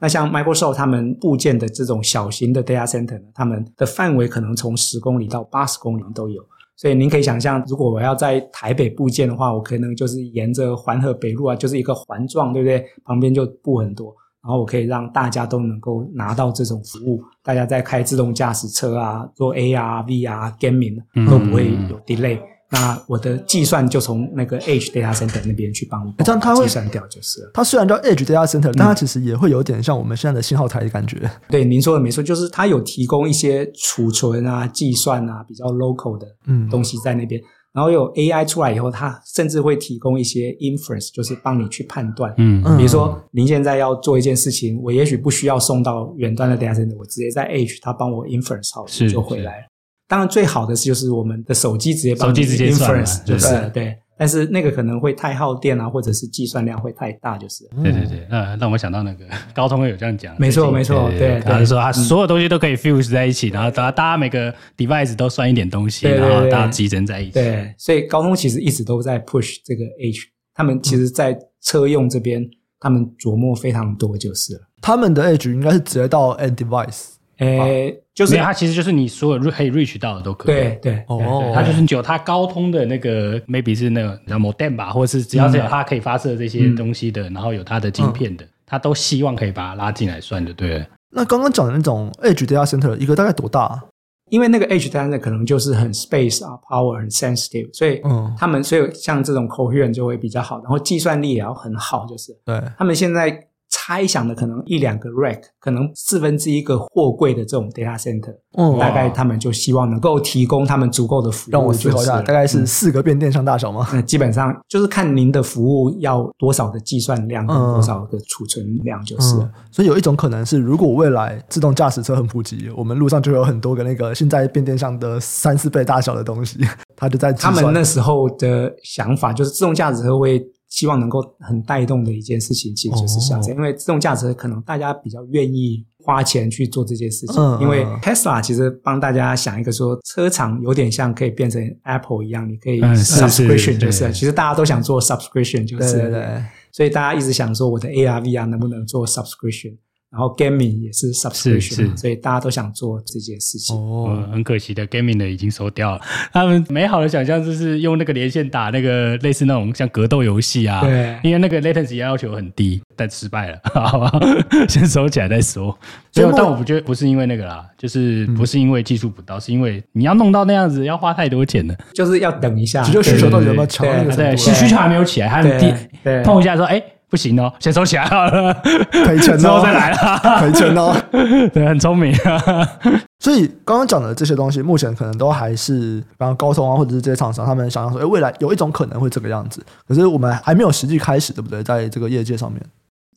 那像 Microsoft 他们部件的这种小型的 data center 呢，他们的范围可能从十公里到八十公里都有。所以您可以想象，如果我要在台北部件的话，我可能就是沿着环河北路啊，就是一个环状，对不对？旁边就布很多。然后我可以让大家都能够拿到这种服务，大家在开自动驾驶车啊，做 AR、VR、Gaming 都不会有 delay。嗯、那我的计算就从那个 Edge Data Center 那边去帮我这样它会计算掉就是了。它虽然叫 Edge Data Center，但它其实也会有点像我们现在的信号台的感觉。嗯、对，您说的没错，就是它有提供一些储存啊、计算啊比较 local 的东西在那边。嗯然后有 AI 出来以后，它甚至会提供一些 inference，就是帮你去判断。嗯，比如说您现在要做一件事情，我也许不需要送到远端的 data center，我直接在 edge，它帮我 inference 好就回来了。当然最好的是就是我们的手机直接帮你 inference，就是对。但是那个可能会太耗电啊，或者是计算量会太大，就是。对对对，那让我想到那个 高通有这样讲。没错没错，对，他是说他所有东西都可以 fuse 在一起，然后大家大家每个 device 都算一点东西，然后大家集成在一起。对，所以高通其实一直都在 push 这个 edge，他们其实在车用这边，他们琢磨非常多就是了。他们的 edge 应该是直接到 end device。诶，就是它其实就是你所有可以 reach 到的都可以。对对哦，它就是有它高通的那个 maybe 是那个叫 modem 吧，或者是只要是有它可以发射这些东西的，然后有它的晶片的，它都希望可以把它拉进来算的，对。那刚刚讲的那种 edge data center 一个大概多大？因为那个 edge data center 可能就是很 space 啊，power 很 sensitive，所以他们所以像这种 coherent 就会比较好，然后计算力也要很好，就是对他们现在。猜想的可能一两个 rack，可能四分之一个货柜的这种 data center，嗯，大概他们就希望能够提供他们足够的服务。让我思考一下，大概是四个变电箱大小吗？那基本上就是看您的服务要多少的计算量，跟多少的储存量，就是、了嗯。所以有一种可能是，如果未来自动驾驶车很普及，我们路上就有很多个那个现在变电箱的三四倍大小的东西，它就在他们那时候的想法，就是自动驾驶车会。希望能够很带动的一件事情，其实就是像这样，因为自动驾驶可能大家比较愿意花钱去做这件事情。因为 Tesla 其实帮大家想一个说，车厂有点像可以变成 Apple 一样，你可以 subscription 就是，其实大家都想做 subscription 就是，所以大家一直想说，我的 AR VR 能不能做 subscription？然后 gaming 也是 subscription，所以大家都想做这件事情。哦，很可惜的，gaming 的已经收掉了。他们美好的想象就是用那个连线打那个类似那种像格斗游戏啊。对。因为那个 latency 要求很低，但失败了，好吧，先收起来再说。所以，但我不觉得不是因为那个啦，就是不是因为技术不到，是因为你要弄到那样子要花太多钱了，就是要等一下，需求到底有没有强？对，需需求还没有起来，还没低，碰一下说，哎。不行哦，先收起来好了，赔钱哦，之后再来了，赔钱哦，对，很聪明啊。所以刚刚讲的这些东西，目前可能都还是，比方高通啊，或者是这些厂商，他们想要说，哎，未来有一种可能会这个样子，可是我们还没有实际开始，对不对？在这个业界上面。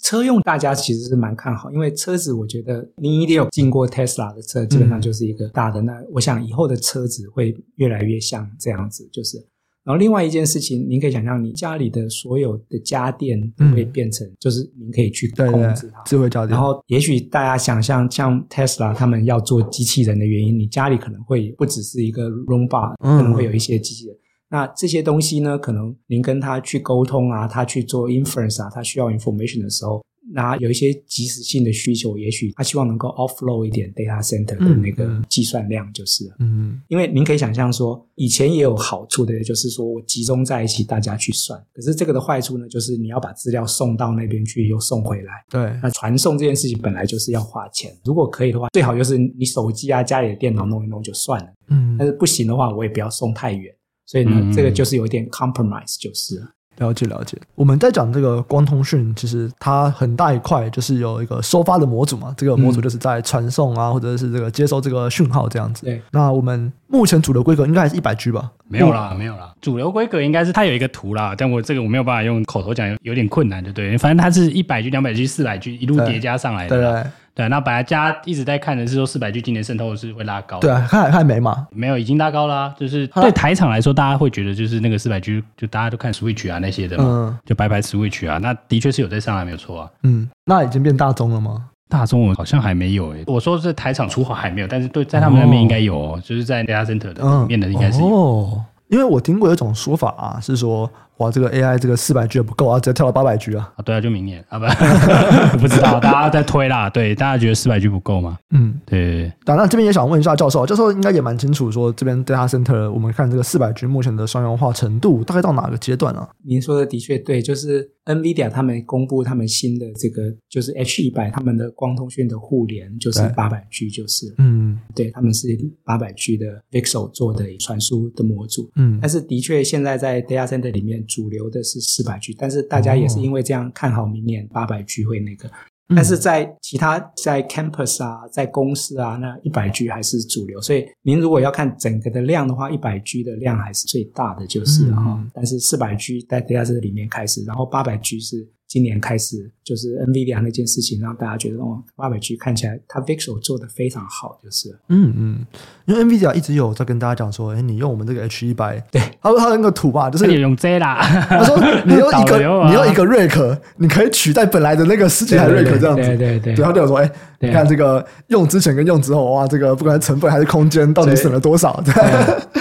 车用大家其实是蛮看好，因为车子我觉得你一定有进过 Tesla 的车，基本上就是一个大的。那我想以后的车子会越来越像这样子，就是。然后另外一件事情，您可以想象，你家里的所有的家电都会变成，就是您可以去控制它，智慧家电。然后也许大家想象，像 Tesla 他们要做机器人的原因，你家里可能会不只是一个 Roomba，可能会有一些机器人。那这些东西呢，可能您跟他去沟通啊，他去做 inference 啊，他需要 information 的时候，那有一些即时性的需求，也许他希望能够 offload 一点 data center 的那个计算量，就是了嗯，因为您可以想象说，以前也有好处的，就是说我集中在一起，大家去算。可是这个的坏处呢，就是你要把资料送到那边去，又送回来。对，那传送这件事情本来就是要花钱，如果可以的话，最好就是你手机啊、家里的电脑弄一弄就算了。嗯，但是不行的话，我也不要送太远。所以呢，嗯、这个就是有一点 compromise，就是了解了解。我们在讲这个光通讯，其实它很大一块就是有一个收发的模组嘛，这个模组就是在传送啊，嗯、或者是这个接收这个讯号这样子。对，那我们目前主流规格应该还是一百 G 吧？没有啦，没有啦，主流规格应该是它有一个图啦，但我这个我没有办法用口头讲，有有点困难，对不对？反正它是一百 G、两百 G、四百 G 一路叠加上来的。对，对，对。对，那本来家一直在看的是说四百 G 今年渗透是会拉高，对啊，看还没嘛？没有，已经拉高了啊。就是对台厂来说，大家会觉得就是那个四百 G，就大家都看 Switch 啊那些的嘛，嗯、就白牌 Switch 啊，那的确是有在上来，没有错啊。嗯，那已经变大宗了吗？大中我好像还没有诶、欸。我说是台厂出货还没有，但是对在他们那边应该有哦，就是在 Data Center 的里面的应该是有。哦，因为我听过有一种说法啊，是说。哇，这个 AI 这个四百 G 也不够啊，直接跳到八百 G 啊！啊，对啊，就明年啊，不，不知道，大家在推啦。对，大家觉得四百 G 不够吗？嗯，对。当然，这边也想问一下教授，教授应该也蛮清楚，说这边 Data Center，我们看这个四百 G 目前的商用化程度大概到哪个阶段啊？您说的的确对，就是 NVIDIA 他们公布他们新的这个就是 H 一百他们的光通讯的互联就是八百 G，就是嗯，对，他们是八百 G 的 VCSEL 做的传输的模组，嗯，但是的确现在在 Data Center 里面。主流的是四百 G，但是大家也是因为这样看好明年八百 G 会那个，但是在其他在 campus 啊，在公司啊，那一百 G 还是主流。所以您如果要看整个的量的话，一百 G 的量还是最大的，就是哈。但是四百 G 在 data 这里面开始，然后八百 G 是。今年开始就是 NVIDIA 那件事情，让大家觉得哦，八百 G 看起来它 Vixel 做的非常好，就是。嗯嗯，因为 NVIDIA 一直有在跟大家讲说，哎，你用我们这个 H 一百，对，他说他那个图吧，就是你用 Z 啦，他说 你用一个你用一个 Rack，你可以取代本来的那个十几台 Rack 这样子，对对对，然后就说，哎，你看这个用之前跟用之后，哇，这个不管是成本还是空间，到底省了多少？对，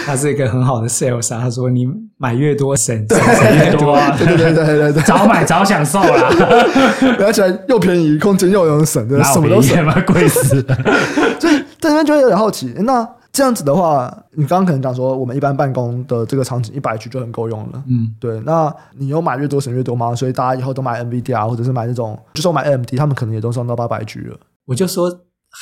他是一个很好的 sales 啊，他说你买越多省省越多，对对对对对对，早买早享受 啦。而且又便宜，空间又有省，对，什么都省嘛，贵死了。所以在这边就会有点好奇，那这样子的话，你刚刚可能讲说，我们一般办公的这个场景一百 G 就很够用了，嗯，对。那你有买越多省越多吗？所以大家以后都买 NVIDIA 或者是买那种，就算买 AMD，他们可能也都上到八百 G 了。我就说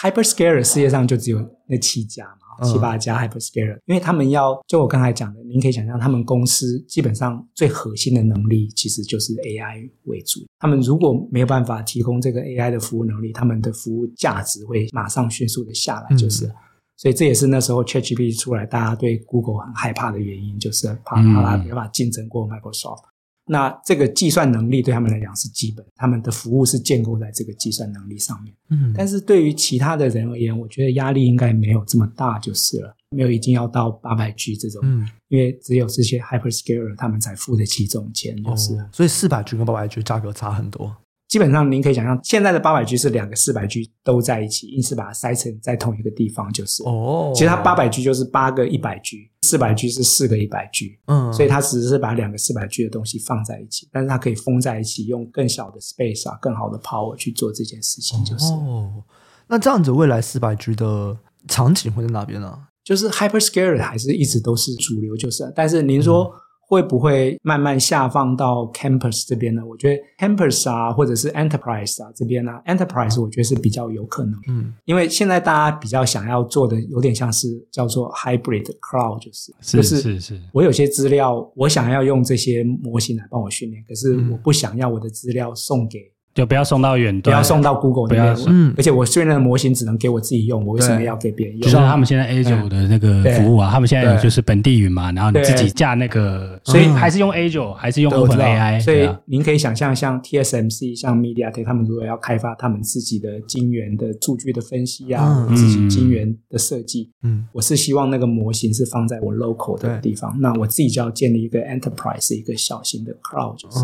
，Hyperscaler 世界上就只有那七家嘛。七八家 hyperscaler，因为他们要就我刚才讲的，您可以想象，他们公司基本上最核心的能力其实就是 AI 为主。他们如果没有办法提供这个 AI 的服务能力，他们的服务价值会马上迅速的下来，就是。嗯、所以这也是那时候 ChatGPT 出来，大家对 Google 很害怕的原因，就是怕怕它没办法竞争过 Microsoft。那这个计算能力对他们来讲是基本，他们的服务是建构在这个计算能力上面。嗯，但是对于其他的人而言，我觉得压力应该没有这么大就是了，没有一定要到八百 G 这种，嗯，因为只有这些 hyperscaler 他们才付得起这种钱，就是。哦，所以四百 G 跟八百 G 价格差很多。基本上您可以想象，现在的八百 G 是两个四百 G 都在一起，硬是把它塞成在同一个地方就是。哦，其实它八百 G 就是八个一百 G，四百 G 是四个一百 G。嗯，所以它只是把两个四百 G 的东西放在一起，但是它可以封在一起，用更小的 space 啊，更好的 power 去做这件事情就是。哦，那这样子未来四百 G 的场景会在哪边呢？啊？就是 hyperscaler 还是一直都是主流就是，但是您说。嗯会不会慢慢下放到 campus 这边呢？我觉得 campus 啊，或者是 enterprise 啊这边呢、啊，enterprise 我觉得是比较有可能。嗯，因为现在大家比较想要做的，有点像是叫做 hybrid cloud，就是是是是。我有些资料，我想要用这些模型来帮我训练，可是我不想要我的资料送给。就不要送到远端，不要送到 Google 那边。嗯，而且我虽然的模型只能给我自己用，我为什么要给别人用？就像他们现在 Azure 的那个服务啊，他们现在有就是本地云嘛，然后你自己架那个，所以还是用 Azure，还是用 OpenAI。所以您可以想象，像 TSMC、像 MediaTek，他们如果要开发他们自己的晶圆的数据的分析啊，自己晶圆的设计，嗯，我是希望那个模型是放在我 local 的地方，那我自己就要建立一个 enterprise，一个小型的 cloud，就是。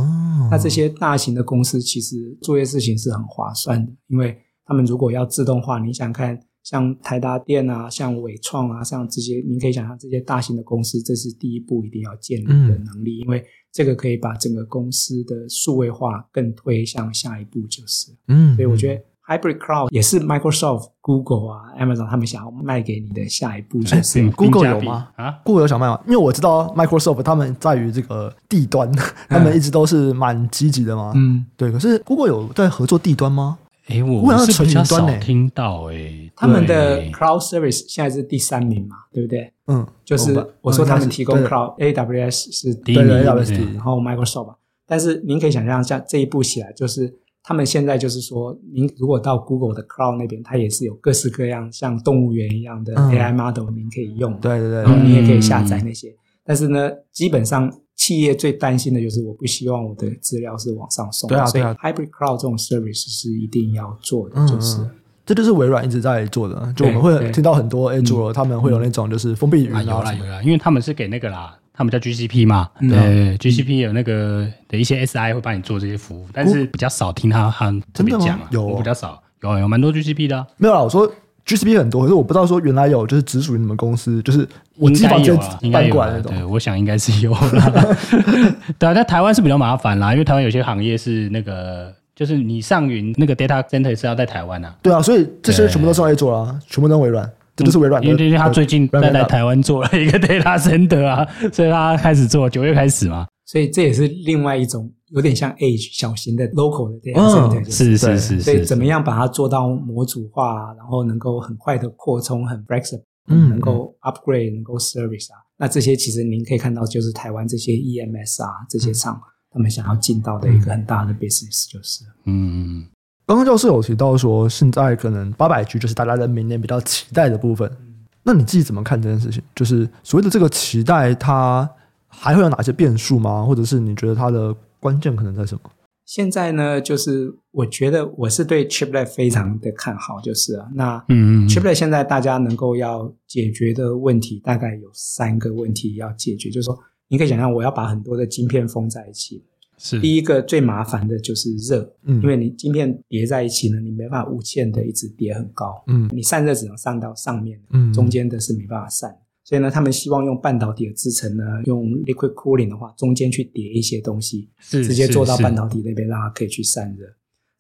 那这些大型的公司其实做些事情是很划算的，因为他们如果要自动化，你想看像台达电啊、像伟创啊、像这些，您可以想象这些大型的公司，这是第一步一定要建立的能力，因为这个可以把整个公司的数位化更推向下一步，就是。嗯，所以我觉得。Hybrid Cloud 也是 Microsoft、Google 啊、Amazon 他们想要卖给你的下一步，就是 Google 有吗？啊，Google 有想卖吗？因为我知道 Microsoft 他们在于这个地端，他们一直都是蛮积极的嘛。嗯，对。可是 Google 有在合作地端吗？哎，我是比较少听到哎。他们的 Cloud Service 现在是第三名嘛，对不对？嗯，就是我说他们提供 Cloud AWS 是第一名，然后 Microsoft。但是您可以想象，像这一步起来就是。他们现在就是说，您如果到 Google 的 Cloud 那边，它也是有各式各样像动物园一样的 AI model，您可以用。对对对，然后你也可以下载那些。但是呢，基本上企业最担心的就是，我不希望我的资料是往上送。对啊，所以 Hybrid Cloud 这种 service 是一定要做的，就是。这就是微软一直在做的，就我们会听到很多 Azure 他们会有那种就是封闭云啊，有啦有啦，因为他们是给那个啦。他们叫 GCP 嘛，对，对，GCP 有那个的一些 SI 会帮你做这些服务，但是比较少听他他这边讲啊，有比较少，有有蛮多 GCP 的，没有啊，我说 GCP 很多，可是我不知道说原来有就是直属于你们公司，就是我机房就办过来那种，对，我想应该是有啦。对啊，在台湾是比较麻烦啦，因为台湾有些行业是那个，就是你上云那个 data center 是要在台湾啊，对啊，所以这些全部都是在做啊，全部都微软。这就是微软，因为他最近在来台湾做了一个 data center 啊，所以他开始做，九月开始嘛，所以这也是另外一种有点像 edge 小型的 local 的 data center，是是是，所以怎么样把它做到模组化，然后能够很快的扩充，很 flexible，嗯，能够 upgrade，能够 service 啊，那这些其实您可以看到，就是台湾这些 EMS 啊这些厂，他们想要进到的一个很大的 business 就是，嗯。刚刚教授有提到说，现在可能八百 G 就是大家在明年比较期待的部分。那你自己怎么看这件事情？就是所谓的这个期待，它还会有哪些变数吗？或者是你觉得它的关键可能在什么？现在呢，就是我觉得我是对 Chiplet 非常的看好，就是啊，那嗯，Chiplet 现在大家能够要解决的问题，大概有三个问题要解决，就是说，你可以想象，我要把很多的晶片封在一起。是。第一个最麻烦的就是热，嗯，因为你晶片叠在一起呢，你没办法无限的一直叠很高，嗯，你散热只能散到上面，嗯，中间的是没办法散，所以呢，他们希望用半导体的制成呢，用 liquid cooling 的话，中间去叠一些东西，是直接做到半导体那边，让它可以去散热。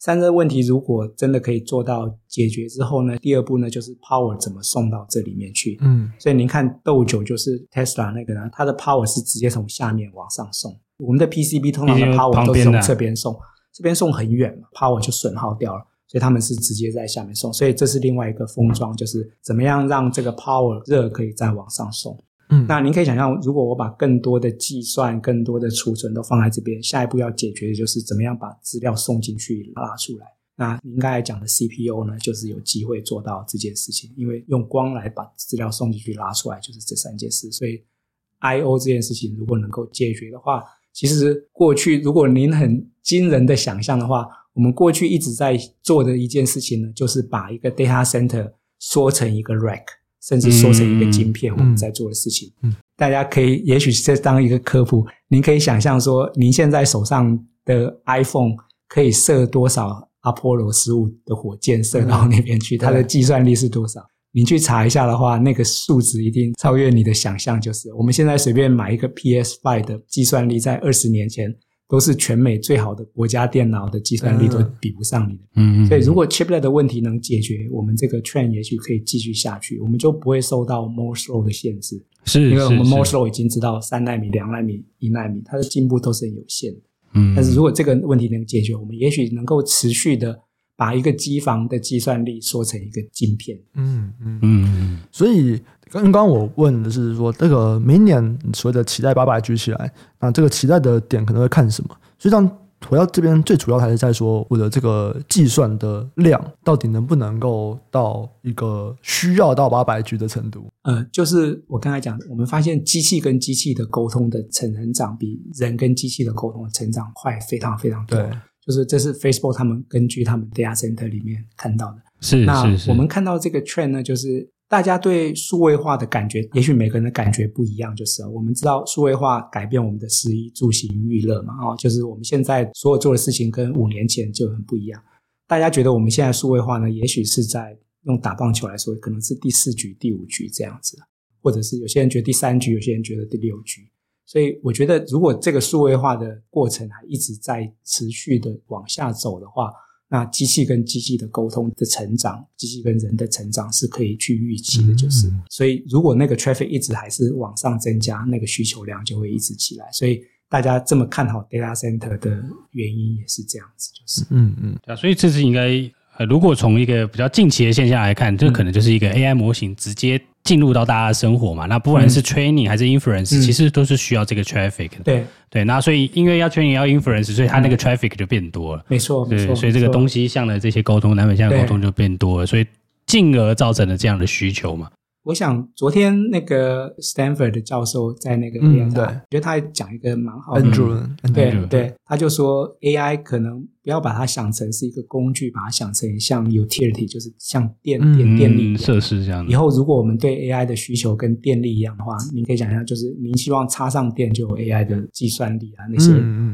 散热问题如果真的可以做到解决之后呢，第二步呢就是 power 怎么送到这里面去，嗯，所以您看豆九就是 Tesla 那个呢，它的 power 是直接从下面往上送。我们的 PCB 通常的 power 都是从这边送，这边送很远嘛，power 就损耗掉了，所以他们是直接在下面送，所以这是另外一个封装，就是怎么样让这个 power 热可以再往上送。嗯，那您可以想象，如果我把更多的计算、更多的储存都放在这边，下一步要解决的就是怎么样把资料送进去拉出来。那您刚才讲的 CPU 呢，就是有机会做到这件事情，因为用光来把资料送进去拉出来，就是这三件事。所以 I/O 这件事情如果能够解决的话，其实过去，如果您很惊人的想象的话，我们过去一直在做的一件事情呢，就是把一个 data center 缩成一个 rack，甚至缩成一个晶片。我们在做的事情，嗯嗯、大家可以，也许是当一个科普，您可以想象说，您现在手上的 iPhone 可以射多少 Apollo 十五的火箭射到那边去，嗯、它的计算力是多少？你去查一下的话，那个数值一定超越你的想象。就是我们现在随便买一个 PS5 的计算力，在二十年前都是全美最好的国家电脑的计算力都比不上你的。嗯嗯。所以如果 chiplet 的问题能解决，我们这个 trend 也许可以继续下去，我们就不会受到 Moore's Law 的限制。是，因为我们 Moore's Law 已经知道三纳米、两纳米、一纳米，它的进步都是很有限的。嗯。但是如果这个问题能解决，我们也许能够持续的。把一个机房的计算力缩成一个晶片。嗯嗯嗯。所以刚刚我问的是说，这个明年所谓的期待八百 G 起来，那这个期待的点可能会看什么？实际上，回到这边，最主要还是在说我的这个计算的量到底能不能够到一个需要到八百 G 的程度。呃，就是我刚才讲的，我们发现机器跟机器的沟通的成长比人跟机器的沟通的成长快非常非常多。对，就是这是 Facebook 他们根据他们 data center 里面看到的。是，那我们看到这个 trend 呢，就是。大家对数位化的感觉，也许每个人的感觉不一样。就是我们知道数位化改变我们的食衣住行娱乐嘛，哦，就是我们现在所有做的事情跟五年前就很不一样。大家觉得我们现在数位化呢，也许是在用打棒球来说，可能是第四局、第五局这样子，或者是有些人觉得第三局，有些人觉得第六局。所以我觉得，如果这个数位化的过程还一直在持续的往下走的话，那机器跟机器的沟通的成长，机器跟人的成长是可以去预期的，就是。嗯、所以，如果那个 traffic 一直还是往上增加，那个需求量就会一直起来。所以，大家这么看好 data center 的原因也是这样子，就是。嗯嗯。啊，所以这是应该，呃，如果从一个比较近期的现象来看，这可能就是一个 AI 模型直接。进入到大家的生活嘛，那不管是 training 还是 inference，、嗯、其实都是需要这个 traffic 的。对对，那所以因为要 training 要 inference，所以它那个 traffic 就变多了。嗯、没错，对，没错。所以这个东西向的这些沟通，南北向的沟通就变多了，所以进而造成了这样的需求嘛。我想昨天那个 Stanford 的教授在那个 AI，、嗯、对，我觉得他还讲一个蛮好的，嗯、对 Andrew 对，他就说 AI 可能不要把它想成是一个工具，把它想成像 utility，就是像电电电力设施这样。以后如果我们对 AI 的需求跟电力一样的话，您可以想象，就是您希望插上电就有 AI 的计算力啊，那些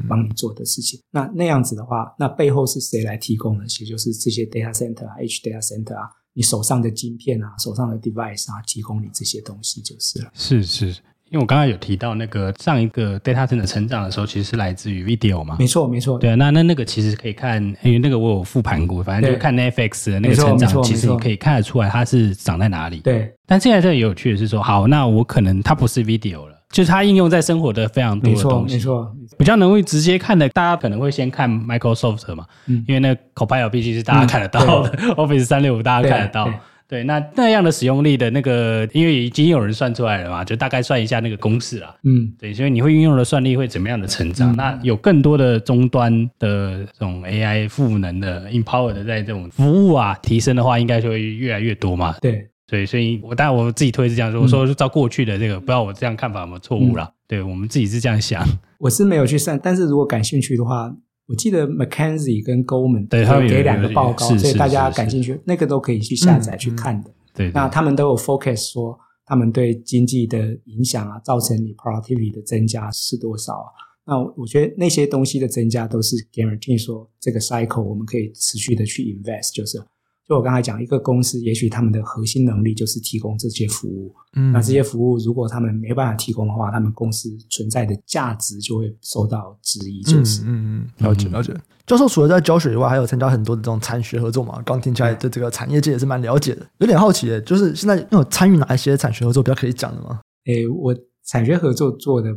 帮你做的事情。嗯、那那样子的话，那背后是谁来提供的？其实就是这些 data center 啊，Edge data center 啊。你手上的晶片啊，手上的 device 啊，提供你这些东西就是了。是是，因为我刚刚有提到那个上一个 data center 成长的时候，其实是来自于 video 嘛。没错没错。对啊，那那那个其实可以看，因为那个我有复盘过，反正就看 Netflix 的那个成长，其实你可以看得出来它是长在哪里。对。但现在这里有趣的是说，好，那我可能它不是 video 了。就是它应用在生活的非常多的东西，没错，比较能会直接看的，大家可能会先看 Microsoft 嘛，嗯，因为那 Copilot 毕竟是大家看得到的，嗯，Office 三六五大家看得到，对，对，那那样的使用力的那个，因为已经有人算出来了嘛，就大概算一下那个公式啊，嗯，对，所以你会运用的算力会怎么样的成长？嗯，那有更多的终端的这种 AI 赋能的 Empower 的在这种服务啊提升的话，应该就会越来越多嘛，对。对，所以我当然我自己推是这样说，我说照过去的这个，不知道我这样看法有没有错误啦。嗯、对，我们自己是这样想。我是没有去算，但是如果感兴趣的话，我记得 McKinsey 跟 Goldman 对他们给两个报告，所以大家感兴趣，那个都可以去下载去看的。对、嗯，那他们都有 focus 说他们对经济的影响啊，造成你 productivity 的增加是多少啊？那我觉得那些东西的增加都是 guarantee 说这个 cycle 我们可以持续的去 invest，就是。就我刚才讲，一个公司也许他们的核心能力就是提供这些服务，嗯，那这些服务如果他们没办法提供的话，他们公司存在的价值就会受到质疑。就是，嗯嗯，了解了解。教授除了在教学以外，还有参加很多的这种产学合作嘛？刚听起来对这个产业界也是蛮了解的。有点好奇，就是现在有参与哪一些产学合作比较可以讲的吗？诶，我。产学合作做的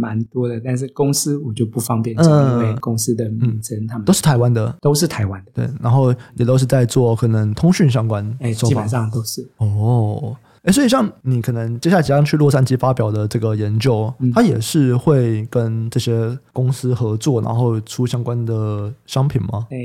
蛮多的，但是公司我就不方便讲，嗯、因为公司的名称他们都是台湾的，都是台湾的，对，然后也都是在做可能通讯相关，哎，基本上都是。哦，哎，所以像你可能接下来即将去洛杉矶发表的这个研究，嗯、它也是会跟这些公司合作，然后出相关的商品吗？哎。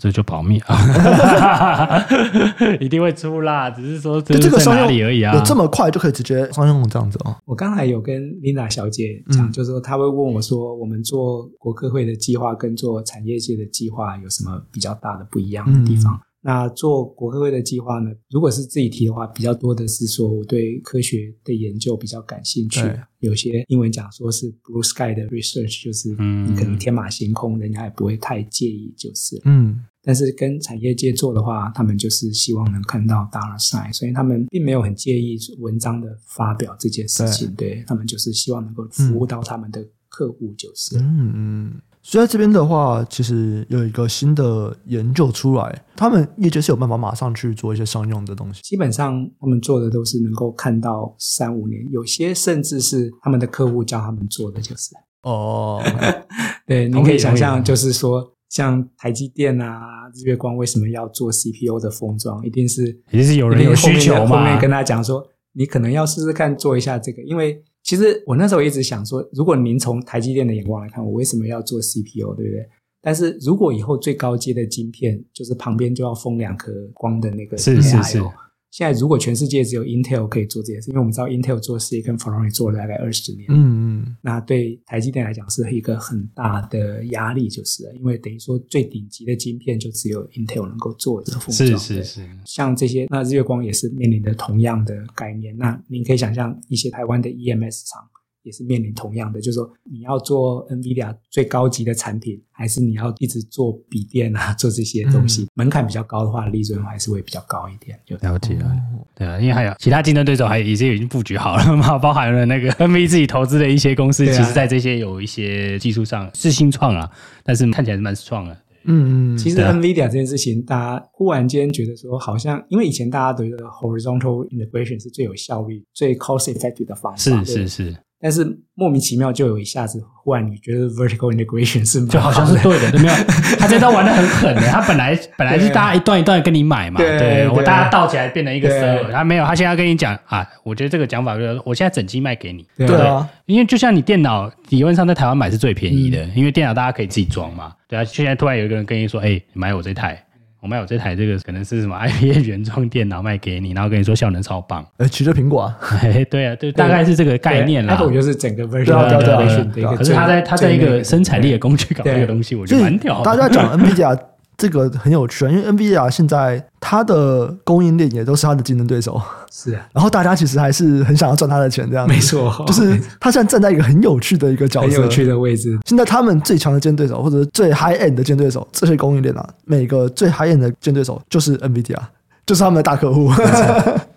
这就保密啊，一定会出啦，只是说这个商业而已啊。有这么快就可以直接商用这样子哦？我刚才有跟 Linda 小姐讲，嗯、就是说她会问我说，我们做国科会的计划跟做产业界的计划有什么比较大的不一样的地方？嗯那做国科会的计划呢？如果是自己提的话，比较多的是说我对科学的研究比较感兴趣。有些英文讲说是 blue sky 的 research，就是你可能天马行空，人家也不会太介意，就是嗯。但是跟产业界做的话，他们就是希望能看到 dollar sign，所以他们并没有很介意文章的发表这件事情。对，对他们就是希望能够服务到他们的客户，就是嗯嗯。所以在这边的话，其实有一个新的研究出来，他们业界是有办法马上去做一些商用的东西。基本上，他们做的都是能够看到三五年，有些甚至是他们的客户叫他们做的，就是哦。对，你可以想象，就是说，像台积电啊、日月光为什么要做 CPU 的封装，一定是一定是有人有需求嘛？后面跟他讲说，你可能要试试看做一下这个，因为。其实我那时候一直想说，如果您从台积电的眼光来看，我为什么要做 CPU，对不对？但是如果以后最高阶的晶片，就是旁边就要封两颗光的那个是是是。现在如果全世界只有 Intel 可以做这件事，因为我们知道 Intel 做事业跟 Foundry 做了大概二十年，嗯嗯，那对台积电来讲是一个很大的压力，就是，因为等于说最顶级的晶片就只有 Intel 能够做这个封装，是是是。像这些，那日月光也是面临的同样的概念。那您可以想象一些台湾的 EMS 厂。也是面临同样的，就是说你要做 NVIDIA 最高级的产品，还是你要一直做笔电啊，做这些东西，嗯、门槛比较高的话，利润还是会比较高一点。就了解了，对啊，因为还有其他竞争对手，还已经已经布局好了嘛，包含了那个 NV 自己投资的一些公司，其实在这些有一些技术上是新创啊，但是看起来是蛮创的。嗯嗯，其实 NVIDIA 这件事情，大家忽然间觉得说，好像因为以前大家觉得 horizontal integration 是最有效率、最 cost effective 的方法，是是是。但是莫名其妙就有一下子，忽然你觉得 vertical integration 是就好像是对的，对没有？他这招玩的很狠的，他本来本来是大家一段一段跟你买嘛，对，对我大家倒起来变成一个 server，他没有，他现在要跟你讲啊，我觉得这个讲法就是，我现在整机卖给你，对啊，因为就像你电脑理论上在台湾买是最便宜的，嗯、因为电脑大家可以自己装嘛，对啊，现在突然有一个人跟你说，哎，你买我这台。我卖我这台这个可能是什么 IBM 原装电脑卖给你，然后跟你说效能超棒，呃，取着苹果啊，对啊，对，大概是这个概念啦。Apple 就是整个 version 对对对，可是它在它在一个生产力的工具搞这个东西，我觉得蛮屌。大家讲 NVIDIA。这个很有趣啊，因为 NVIDIA 现在它的供应链也都是它的竞争对手，是啊。然后大家其实还是很想要赚它的钱，这样没错。就是它现在站在一个很有趣的一个角色，很有趣的位置。现在他们最强的竞争对手，或者最 high end 的竞争对手，这些供应链啊，每个最 high end 的竞争对手就是 NVIDIA，就是他们的大客户。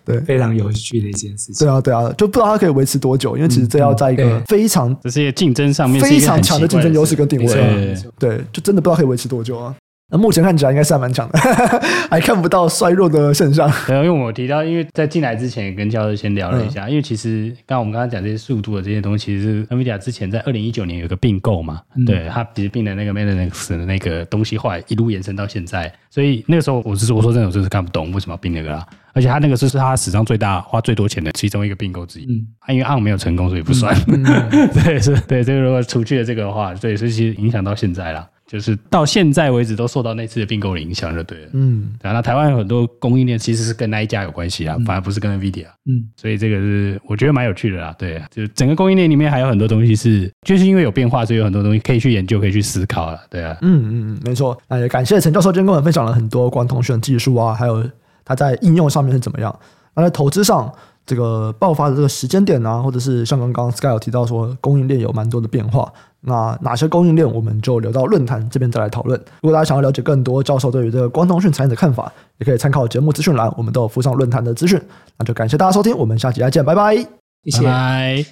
对，非常有趣的一件事情。对啊，对啊，就不知道它可以维持多久，因为其实这要在一个非常这些竞争上面非常强的竞争优势跟定位，对，就真的不知道可以维持多久啊。那目前看起来应该是还蛮强的，还看不到衰弱的现象。对，因为我提到，因为在进来之前也跟教授先聊了一下，嗯、因为其实刚刚我们刚刚讲这些速度的这些东西，其实是 NVIDIA 之前在二零一九年有个并购嘛，嗯、对，它其实并的那个 Mellanox 的那个东西，后来一路延伸到现在，所以那个时候我是我说真的，我真是看不懂为什么要并那个啦。而且他那个是是他史上最大花最多钱的其中一个并购之一，嗯，因为 ARM 没有成功，所以不算。嗯嗯、对，是，对，这个如果除去了这个的话，对，所以其实影响到现在了。就是到现在为止都受到那次的并购的影响，就对了。嗯，然后台湾有很多供应链其实是跟那一家有关系啊，嗯、反而不是跟 NVIDIA。嗯，所以这个是我觉得蛮有趣的啦。对，就整个供应链里面还有很多东西是，就是因为有变化，所以有很多东西可以去研究，可以去思考了。对啊，嗯嗯嗯，没错。那也感谢陈教授今天跟我们分享了很多光通讯技术啊，还有它在应用上面是怎么样。那在投资上。这个爆发的这个时间点啊，或者是像刚刚 Sky 有提到说供应链有蛮多的变化，那哪些供应链我们就留到论坛这边再来讨论。如果大家想要了解更多教授对于这个光通讯产业的看法，也可以参考节目资讯栏，我们都有附上论坛的资讯。那就感谢大家收听，我们下期再见，拜拜，谢谢。